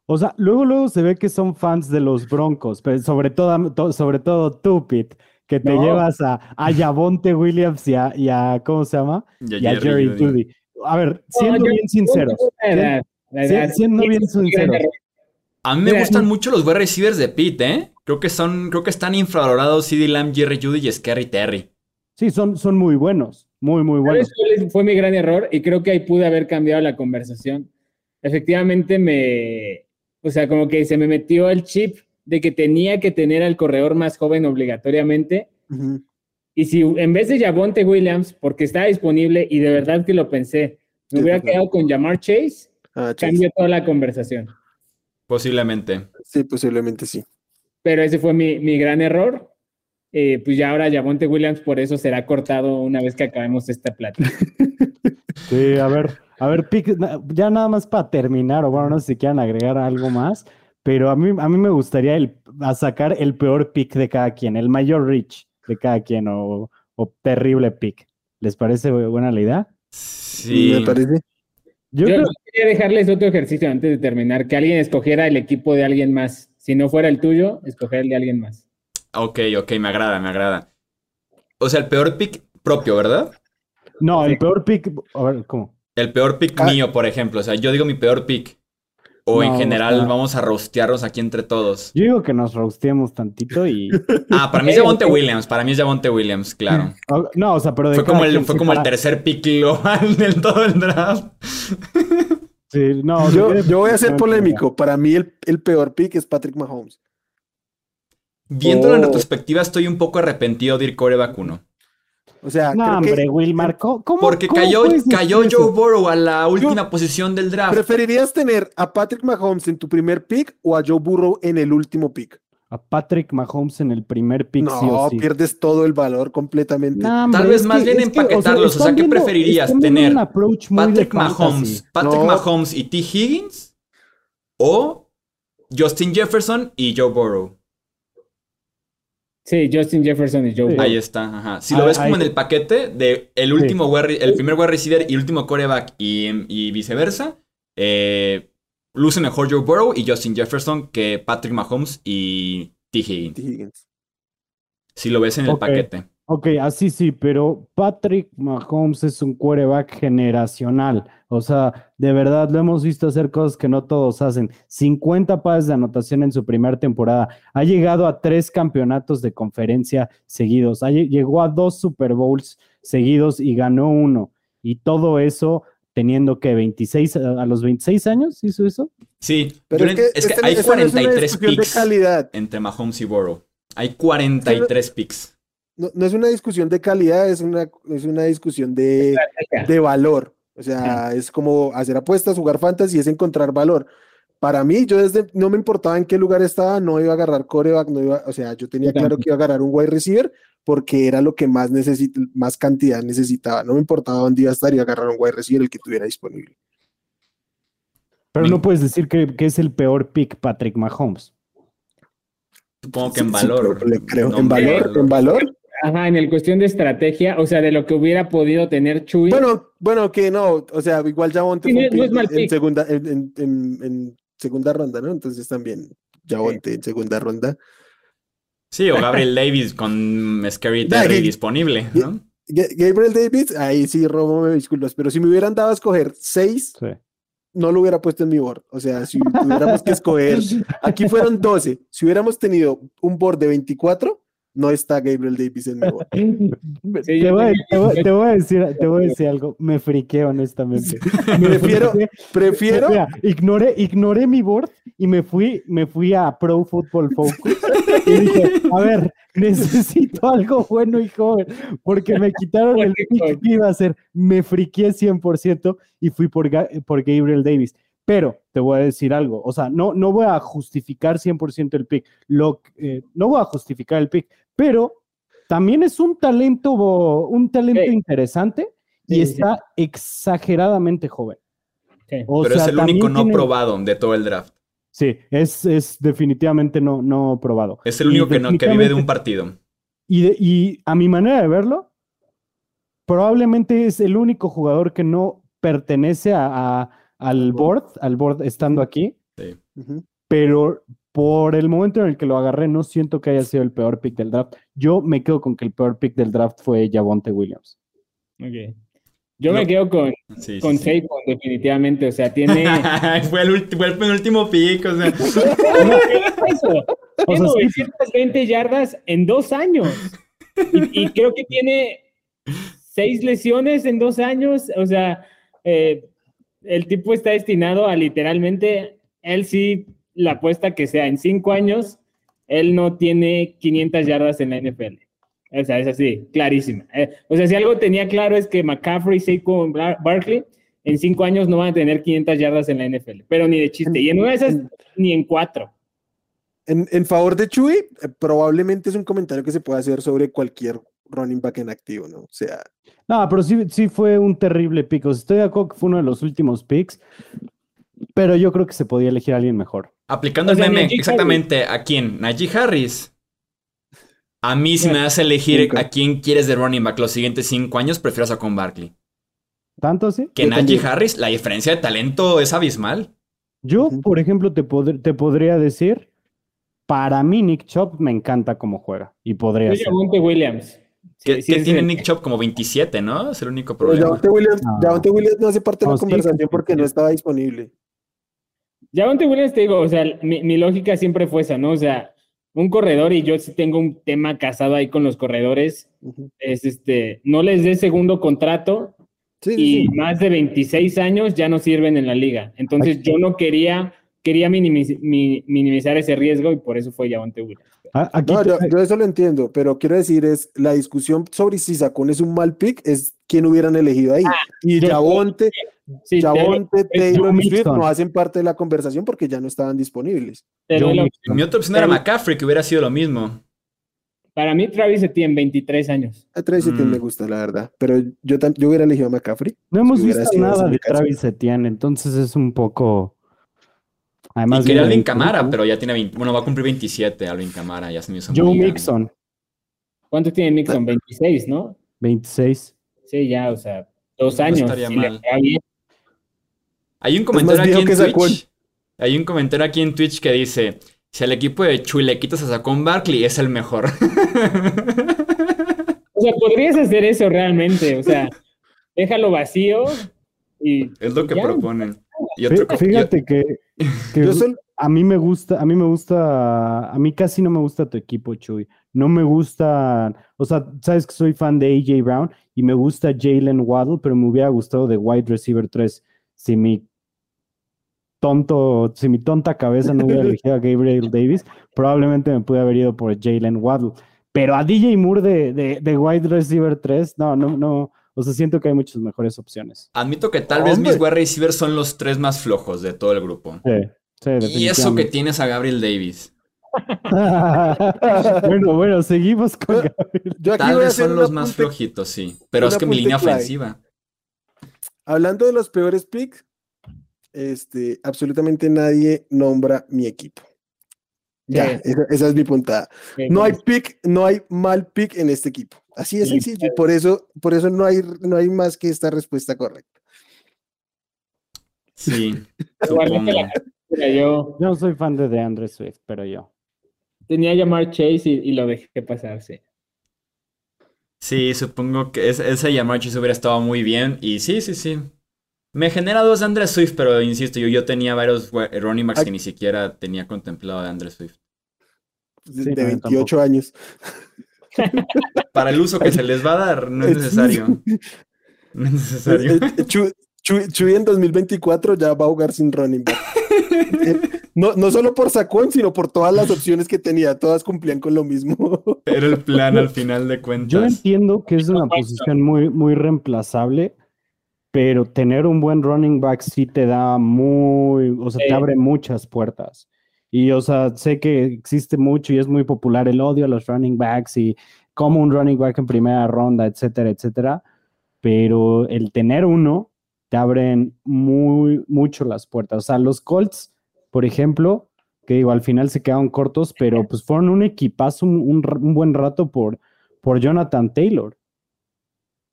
E: O sea, luego, luego se ve que son fans de los Broncos, pero sobre todo, to- sobre todo tú, Pete, que te
D: No.
E: llevas a, a Williams y a, y a- ¿cómo se llama?
B: Y a
E: Y a
B: Jerry.
E: Judy. A ver, siendo
D: No, yo-
E: bien sinceros. Sí, bien sinceros.
B: A mí me
D: Mira,
B: gustan mucho los wide receivers de Pete, ¿eh? Creo que son, creo que están infravalorados CD Lamb, Jerry Judy y Scary Terry.
E: Sí, son, son muy buenos, muy, muy buenos.
D: ¿Sabes cuál es- fue mi gran error? Y creo que ahí pude haber cambiado la conversación. Efectivamente, me. O sea, como que se me metió el chip de que tenía que tener al corredor más joven obligatoriamente. Y si en vez de Javonte Williams, porque estaba disponible y de verdad que lo pensé, me
C: Sí,
D: hubiera quedado con Jamar Chase,
C: Ah,
D: cambió toda la conversación.
B: Posiblemente.
C: Sí, posiblemente sí.
D: Pero ese fue mi, mi gran error. Eh, pues ya ahora Javonte Williams por eso será cortado una vez que acabemos esta plática.
E: Sí, a ver, a ver, ya nada más para terminar, o bueno, no sé si quieran agregar algo más, pero a mí, a mí me gustaría el, a sacar el peor pick de cada quien, el mayor reach de cada quien, o, o terrible pick. ¿Les parece bu- buena la idea?
B: Sí.
C: Me parece.
E: Yo
D: Yo
E: creo-
D: quería dejarles otro ejercicio antes de terminar, que alguien escogiera el equipo de alguien más. Si no fuera el tuyo, escoger el de alguien más.
B: Ok, ok, me agrada, me agrada. O sea, el peor pick propio, ¿verdad?
E: no,
D: Sí.
E: el peor pick, a ver, ¿cómo?
B: El peor pick
C: Ah.
B: mío, por ejemplo. O sea, yo digo mi peor pick. ¿O en general vamos a rostearnos aquí entre todos?
E: Yo digo que nos rosteemos tantito y.
B: Ah, para mí es Javonte. Williams. Para mí es Javonte Williams, claro.
E: No, o sea, pero de
B: Fue como el, fue como el tercer pick global del todo el draft.
E: Sí, no,
C: Yo,
E: de-
C: yo voy a ser polémico. Para mí el, el peor pick es Patrick Mahomes.
B: Viéndolo en
C: Oh.
B: retrospectiva, estoy un poco arrepentido de ir coreback uno.
C: O sea,
E: No,
C: creo que
E: hombre, Wilmar, ¿cómo, cómo-
B: Porque
E: cómo
B: cayó, cayó
E: eso?
B: Joe Burrow a la última posición del draft.
C: ¿preferirías tener a Patrick Mahomes en tu primer pick o a Joe Burrow en el último pick?
E: A Patrick Mahomes en el primer pick,
C: No,
E: sí o sí.
C: pierdes todo el valor completamente.
E: No, hombre,
B: Tal vez más
E: que-
B: bien
E: es que,
B: empaquetarlos, o sea,
E: están
B: ¿qué
E: viendo-
B: preferirías tener?
E: un approach muy de
B: Patrick. Mahomes, Patrick
C: No.
B: Mahomes y T. Higgins o Justin Jefferson y Joe Burrow.
D: Sí, Justin Jefferson y Joe
E: Sí.
B: Ahí está, ajá. Si
E: Ah,
B: lo ves como en el paquete de el último wide re- el primer wide receiver y el último coreback y, y viceversa, eh, luce mejor Joe Burrow y Justin Jefferson que Patrick Mahomes y T. Higgins.
C: T. Higgins.
B: Si lo ves en el paquete.
E: Ok, así sí, pero Patrick Mahomes es un quarterback generacional. O sea, de verdad lo hemos visto hacer cosas que no todos hacen. 50 pases de anotación en su primera temporada. Ha llegado a tres campeonatos de conferencia seguidos. Llegó a dos Super Bowls seguidos y ganó uno. Y todo eso teniendo que 26, a a los 26 años hizo eso.
B: Sí,
C: Pero es que,
B: es que
C: esta-
B: hay
C: esta no es una
B: 43
C: discusión de
B: picks
C: calidad.
B: entre Mahomes y Burrow. Hay 43 picks.
C: No, no es una discusión de calidad, es una, es una discusión de, de valor. O sea, es como hacer apuestas, jugar fantasy, es encontrar valor. Para mí, yo desde no me importaba en qué lugar estaba, no iba a agarrar coreback, no iba, o sea, yo tenía
D: Yo
C: claro que iba a agarrar un wide receiver porque era lo que más necesito, más cantidad necesitaba. No me importaba dónde iba a estar, iba a agarrar un wide receiver el que tuviera disponible.
E: Pero no puedes decir que, que es el peor pick Patrick Mahomes.
B: Supongo que en
C: sí,
B: valor.
C: creo,
B: no
C: en valor, en valor.
D: Ajá, en el cuestión de estrategia, o sea, de lo que hubiera podido tener Chuy.
C: Bueno, bueno, que no, o sea, igual Javonte
D: Sí,
C: fue
D: no
C: en segunda, en, en- en- en segunda ronda, ¿no? Entonces también Javonte en segunda ronda.
B: Sí, o Gabriel Davis con Scary Terry disponible, ¿no?
C: Ga- Gabriel Davis, ahí sí robo me disculpas, pero si me hubieran dado a escoger seis,
E: Sí.
C: no lo hubiera puesto en mi board. O sea, si tuviéramos que escoger, aquí fueron 12. Si hubiéramos tenido un board de 24, no está Gabriel Davis en mi board.
D: Sí,
E: te, voy, a-
D: también-
E: te voy- te voy a decir, te voy a decir algo. Me friqué, honestamente.
C: Prefiero, prefiero,
E: Mira, ignoré, ignoré mi board y me fui, me fui a Pro Football Focus y dije, a ver, necesito algo bueno y joven, porque me quitaron el pick que iba a hacer. Me friqué 100% y fui por, Ga- por Gabriel Davis. Pero te voy a decir algo, o sea, no, no voy a justificar 100% el pick, lo, eh, no voy a justificar el pick, pero también es un talento, un talento
D: Sí.
E: interesante y
D: Sí, sí.
E: está exageradamente joven.
D: Sí.
E: O
B: Pero es el único no
E: tiene-
B: probado de todo el draft.
E: Sí, es, es definitivamente no, no probado.
B: Es el único que, no, que vive de un partido.
E: Y, de- y a mi manera de verlo, probablemente es el único jugador que no pertenece a, a- al board, al board estando aquí,
C: Ujú.
E: pero por el momento en el que lo agarré, no siento que haya sido el peor pick del draft. Yo me quedo con que el peor pick del draft fue Javonte Williams.
D: Ok. Yo
B: No.
D: me quedo con,
B: Sí, sí,
D: con
B: sí.
D: Saquon, definitivamente. O sea, tiene.
B: fue, el fue el penúltimo pick, o sea.
D: Eso.
E: O
D: Tiene
E: sea, sí,
D: 920 yardas en dos años. Y, y creo que tiene seis lesiones en dos años. O sea, eh, el tipo está destinado a literalmente, él sí, la apuesta que sea en cinco años, él no tiene 500 yardas en la NFL. O sea, es así, clarísima. Eh, o sea, si algo tenía claro es que McCaffrey, Bar- Barkley, en cinco años no van a tener 500 yardas en la NFL, pero ni de chiste. Y en una de esas, ni en cuatro.
C: En, en favor de Chuy, eh, probablemente es un comentario que se puede hacer sobre cualquier running back en activo, ¿no? O sea,
E: No, pero sí, sí fue un terrible pick. O sea, estoy de acuerdo que fue uno de los últimos picks, pero yo creo que se podía elegir a alguien mejor.
B: Aplicando
D: O
B: el meme,
D: Najee
B: exactamente, ¿a quién? Najee Harris. A mí, si me das a elegir a quién quieres de running back los siguientes cinco años, prefiero a con Barkley.
E: ¿Tanto así?
B: Que Najee. Harris, la diferencia de talento es abismal.
E: Yo, por ejemplo, te, pod- te podría decir, para mí Nick Chop me encanta cómo juega y podría ser.
D: Javonte Williams. Sí, sí, es
B: tiene Nick Chop como 27, ¿no? Es el único problema.
C: Javonte Williams,
E: No.
C: Williams no hace parte de la
E: sí,
C: conversación
E: sí,
C: porque
E: sí.
C: no estaba disponible.
D: Javonte Williams, te digo, o sea, mi, mi lógica siempre fue esa, ¿no? O sea, un corredor, y yo sí tengo un tema casado ahí con los corredores, es este, no les dé segundo contrato y
C: sí.
D: más de 26 años ya no sirven en la liga. Entonces yo no quería, quería minimiz- mi- minimizar ese riesgo y por eso fue Javonte Williams.
E: A- Aquí
C: No,
E: te-
C: yo, yo eso lo entiendo, pero quiero decir es la discusión sobre si Sacón es un mal pick es quién hubieran elegido ahí. y
D: yo-
C: Javonte,
D: Sí, te-
C: Javonte,
D: es
C: Taylor y Swift no hacen parte de la conversación porque ya no estaban disponibles.
B: Mi otra opción era McCaffrey, que hubiera sido lo mismo.
D: Para mí Travis Etienne, 23 años.
C: A Travis Etienne
B: Mm.
C: me gusta, la verdad. Pero yo, yo hubiera elegido a McCaffrey.
E: no hemos
C: si
E: visto nada de. Travis Etienne, entonces es un poco. Además,
B: y quería Alvin Camara, pero ya tiene 20, bueno, va a cumplir 27 Alvin Camara, ya se me hizo
E: Joe
B: muy grande.
E: Mixon,
D: ¿Cuánto tiene Mixon? 26, ¿no?
E: 26.
D: Sí, ya, o sea, dos
B: No
D: años.
B: estaría
D: si
B: mal. Hay un comentario aquí en. Twitch. Hay un comentario aquí en Twitch que dice: Si al equipo de Chuy le quitas a Saquon Barkley, es el mejor.
D: O sea, podrías hacer eso realmente, o sea, déjalo vacío y
B: es lo que
D: Ya.
B: proponen. Y otro
E: Fíjate que, que
C: Yo sol-
E: a mí me gusta, a mí me gusta, a mí casi no me gusta tu equipo, Chuy. No me gusta, o sea, sabes que soy fan de AJ Brown y me gusta Jalen Waddle, pero me hubiera gustado de wide receiver 3 si mi tonto, si mi tonta cabeza no hubiera elegido a Gabriel Davis, probablemente me pude haber ido por Jalen Waddle. Pero a DJ Moore de, de, de wide receiver 3, no, no, no. O sea, siento que hay muchas mejores opciones.
B: Admito que tal vez mis wide receivers son los tres más flojos de todo el grupo.
E: Sí, sí,
B: Y eso que tienes a Gabriel Davis.
E: bueno, bueno, seguimos con Gabriel.
C: yo aquí
B: Tal vez son los más flojitos, sí. Pero es que mi línea
C: clave.
B: ofensiva.
C: Hablando de los peores picks, este, absolutamente nadie nombra mi equipo. Ya, esa, esa es mi puntada. No hay pick, no hay mal pick en este equipo. Así de
D: Sí,
C: sencillo. Por eso, por eso no hay, no hay más que esta respuesta correcta.
B: Sí,
D: la yo
E: Yo no soy fan de DeAndre Swift, pero yo.
D: tenía a llamar Chase y, y lo dejé pasarse.
B: Sí, supongo que es- ese llamar Chase hubiera estado muy bien. Y sí, sí, sí. Me genera dos de Andre Swift, pero insisto, yo, yo tenía varios backs
C: Ay.
B: que ni siquiera tenía contemplado de Andre Swift.
C: De,
E: Sí,
C: de
E: no, yo
C: 28 años.
B: Para el uso que se les va a dar, no es necesario. No es necesario.
C: Eh, eh, Chu- Chu- Chuy en 2024 ya va a jugar sin running back. Eh, No, no solo por Sacón, sino por todas las opciones que tenía. Todas cumplían con lo mismo.
B: Era el plan al final de
E: Yo
B: cuentas.
E: entiendo que es una posición muy, muy reemplazable, pero tener un buen running back sí te da muy, o sea,
D: Sí.
E: te abre muchas puertas. Y, o sea, sé que existe mucho y es muy popular el odio a los running backs y como un running back en primera ronda, etcétera, etcétera. Pero el tener uno te abren muy, mucho las puertas. O sea, los Colts, por ejemplo, que digo, al final se quedaron cortos, pero pues fueron un equipazo un, un buen rato por, por Jonathan Taylor.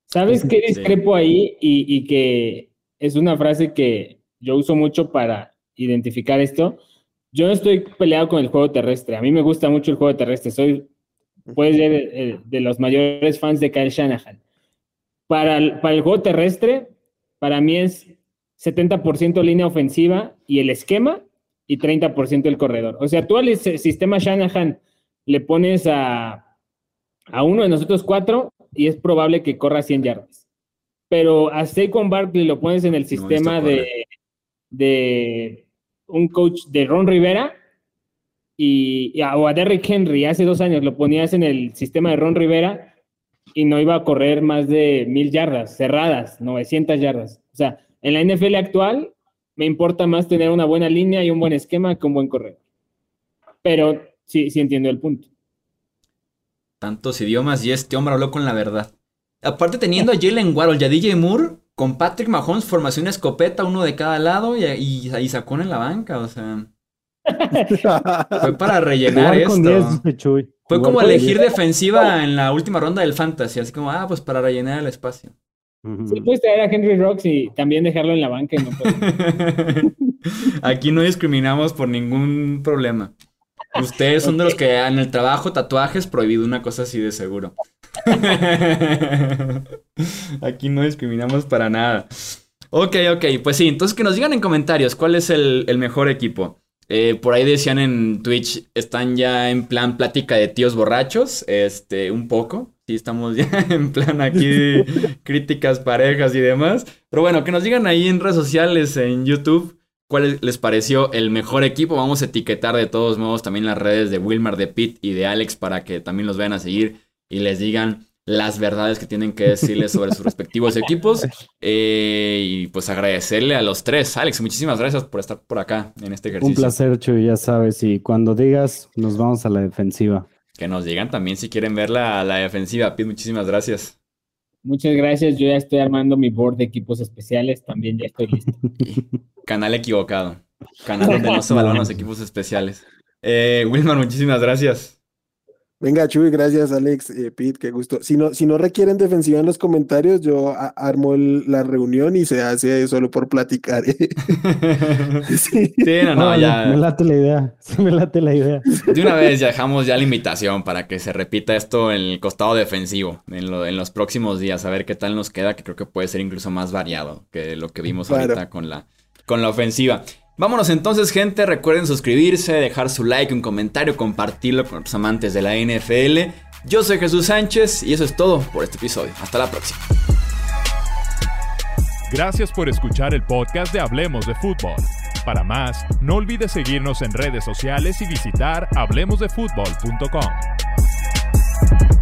D: ¿Sabes qué discrepo ahí? Y, y que es una frase que yo uso mucho para identificar esto. Yo no estoy peleado con el juego terrestre. A mí me gusta mucho el juego terrestre. Soy, puede ser, de, de los mayores fans de Kyle Shanahan. Para el, para el juego terrestre, para mí es 70% línea ofensiva y el esquema y 30% el corredor. O sea, tú al sistema Shanahan le pones a, a uno de nosotros cuatro y es probable que corra 100 yardas. Pero a Saquon Barkley lo pones en el sistema de, de un coach de Ron Rivera y, a- o a Derrick Henry hace dos años lo ponías en el sistema de Ron Rivera y no iba a correr más de mil yardas cerradas, 900 yardas. O sea, en la NFL actual me importa más tener una buena línea y un buen esquema que un buen corredor. Pero sí, sí entiendo el punto.
B: Tantos idiomas y este hombre habló con la verdad. Aparte teniendo a Jalen Waddle y a DJ Moore, con Patrick Mahomes, formación escopeta, uno de cada lado y, y, y sacó en la banca, o sea, fue para rellenar esto.
E: 10, dice Chuy.
B: Fue como
E: con
B: elegir
E: 10.
B: defensiva en la última ronda del Fantasy, así como, ah, pues para rellenar el espacio.
D: Sí, puedes traer a Henry Rocks y también dejarlo en la banca. y no
B: Aquí no discriminamos por ningún problema. Ustedes son de los que en el trabajo tatuajes prohibido una cosa así de seguro. Aquí no discriminamos para nada. Ok, ok, pues sí, entonces que nos digan en comentarios cuál es el, el mejor equipo. Eh, por ahí decían en Twitch, están ya en plan plática de tíos borrachos, este, un poco. Sí, estamos ya en plan aquí críticas, parejas y demás. Pero bueno, que nos digan ahí en redes sociales, en YouTube, cuál les pareció el mejor equipo. Vamos a etiquetar de todos modos también las redes de Wilmar, de Pete y de Alex para que también los vayan a seguir y les digan las verdades que tienen que decirles sobre sus respectivos equipos. Eh, y pues agradecerle a los tres. Alex, muchísimas gracias por estar por acá en este ejercicio.
E: Un placer, Chuy, ya sabes. Y cuando digas, nos vamos a la defensiva.
B: Que nos digan también si quieren ver la, la defensiva. Pete, muchísimas gracias.
D: Muchas gracias. Yo ya estoy armando mi board de equipos especiales. También ya estoy listo.
B: Canal equivocado. Canal donde no se valoran los equipos especiales. Eh, Wilmar, muchísimas gracias.
C: Venga, Chuy, gracias, Alex, eh, Pete, qué gusto. Si no, si no requieren defensiva en los comentarios, yo a- armo el- la reunión y se hace solo por platicar. ¿eh? sí.
B: Sí, no, no,
E: Órale,
B: ya.
E: Me late la idea. Sí, me late la idea.
B: De una vez ya dejamos ya la invitación para que se repita esto en el costado defensivo en, lo- en los próximos días, a ver qué tal nos queda, que creo que puede ser incluso más variado que lo que vimos
C: Claro.
B: ahorita con la, con la ofensiva. Vámonos entonces, gente. Recuerden suscribirse, dejar su like, un comentario, compartirlo con los amantes de la NFL. Yo soy Jesús Sánchez y eso es todo por este episodio. Hasta la próxima.
A: Gracias por escuchar el podcast de Hablemos de Fútbol. Para más, no olvides seguirnos en redes sociales y visitar hablemosdefutbol.com.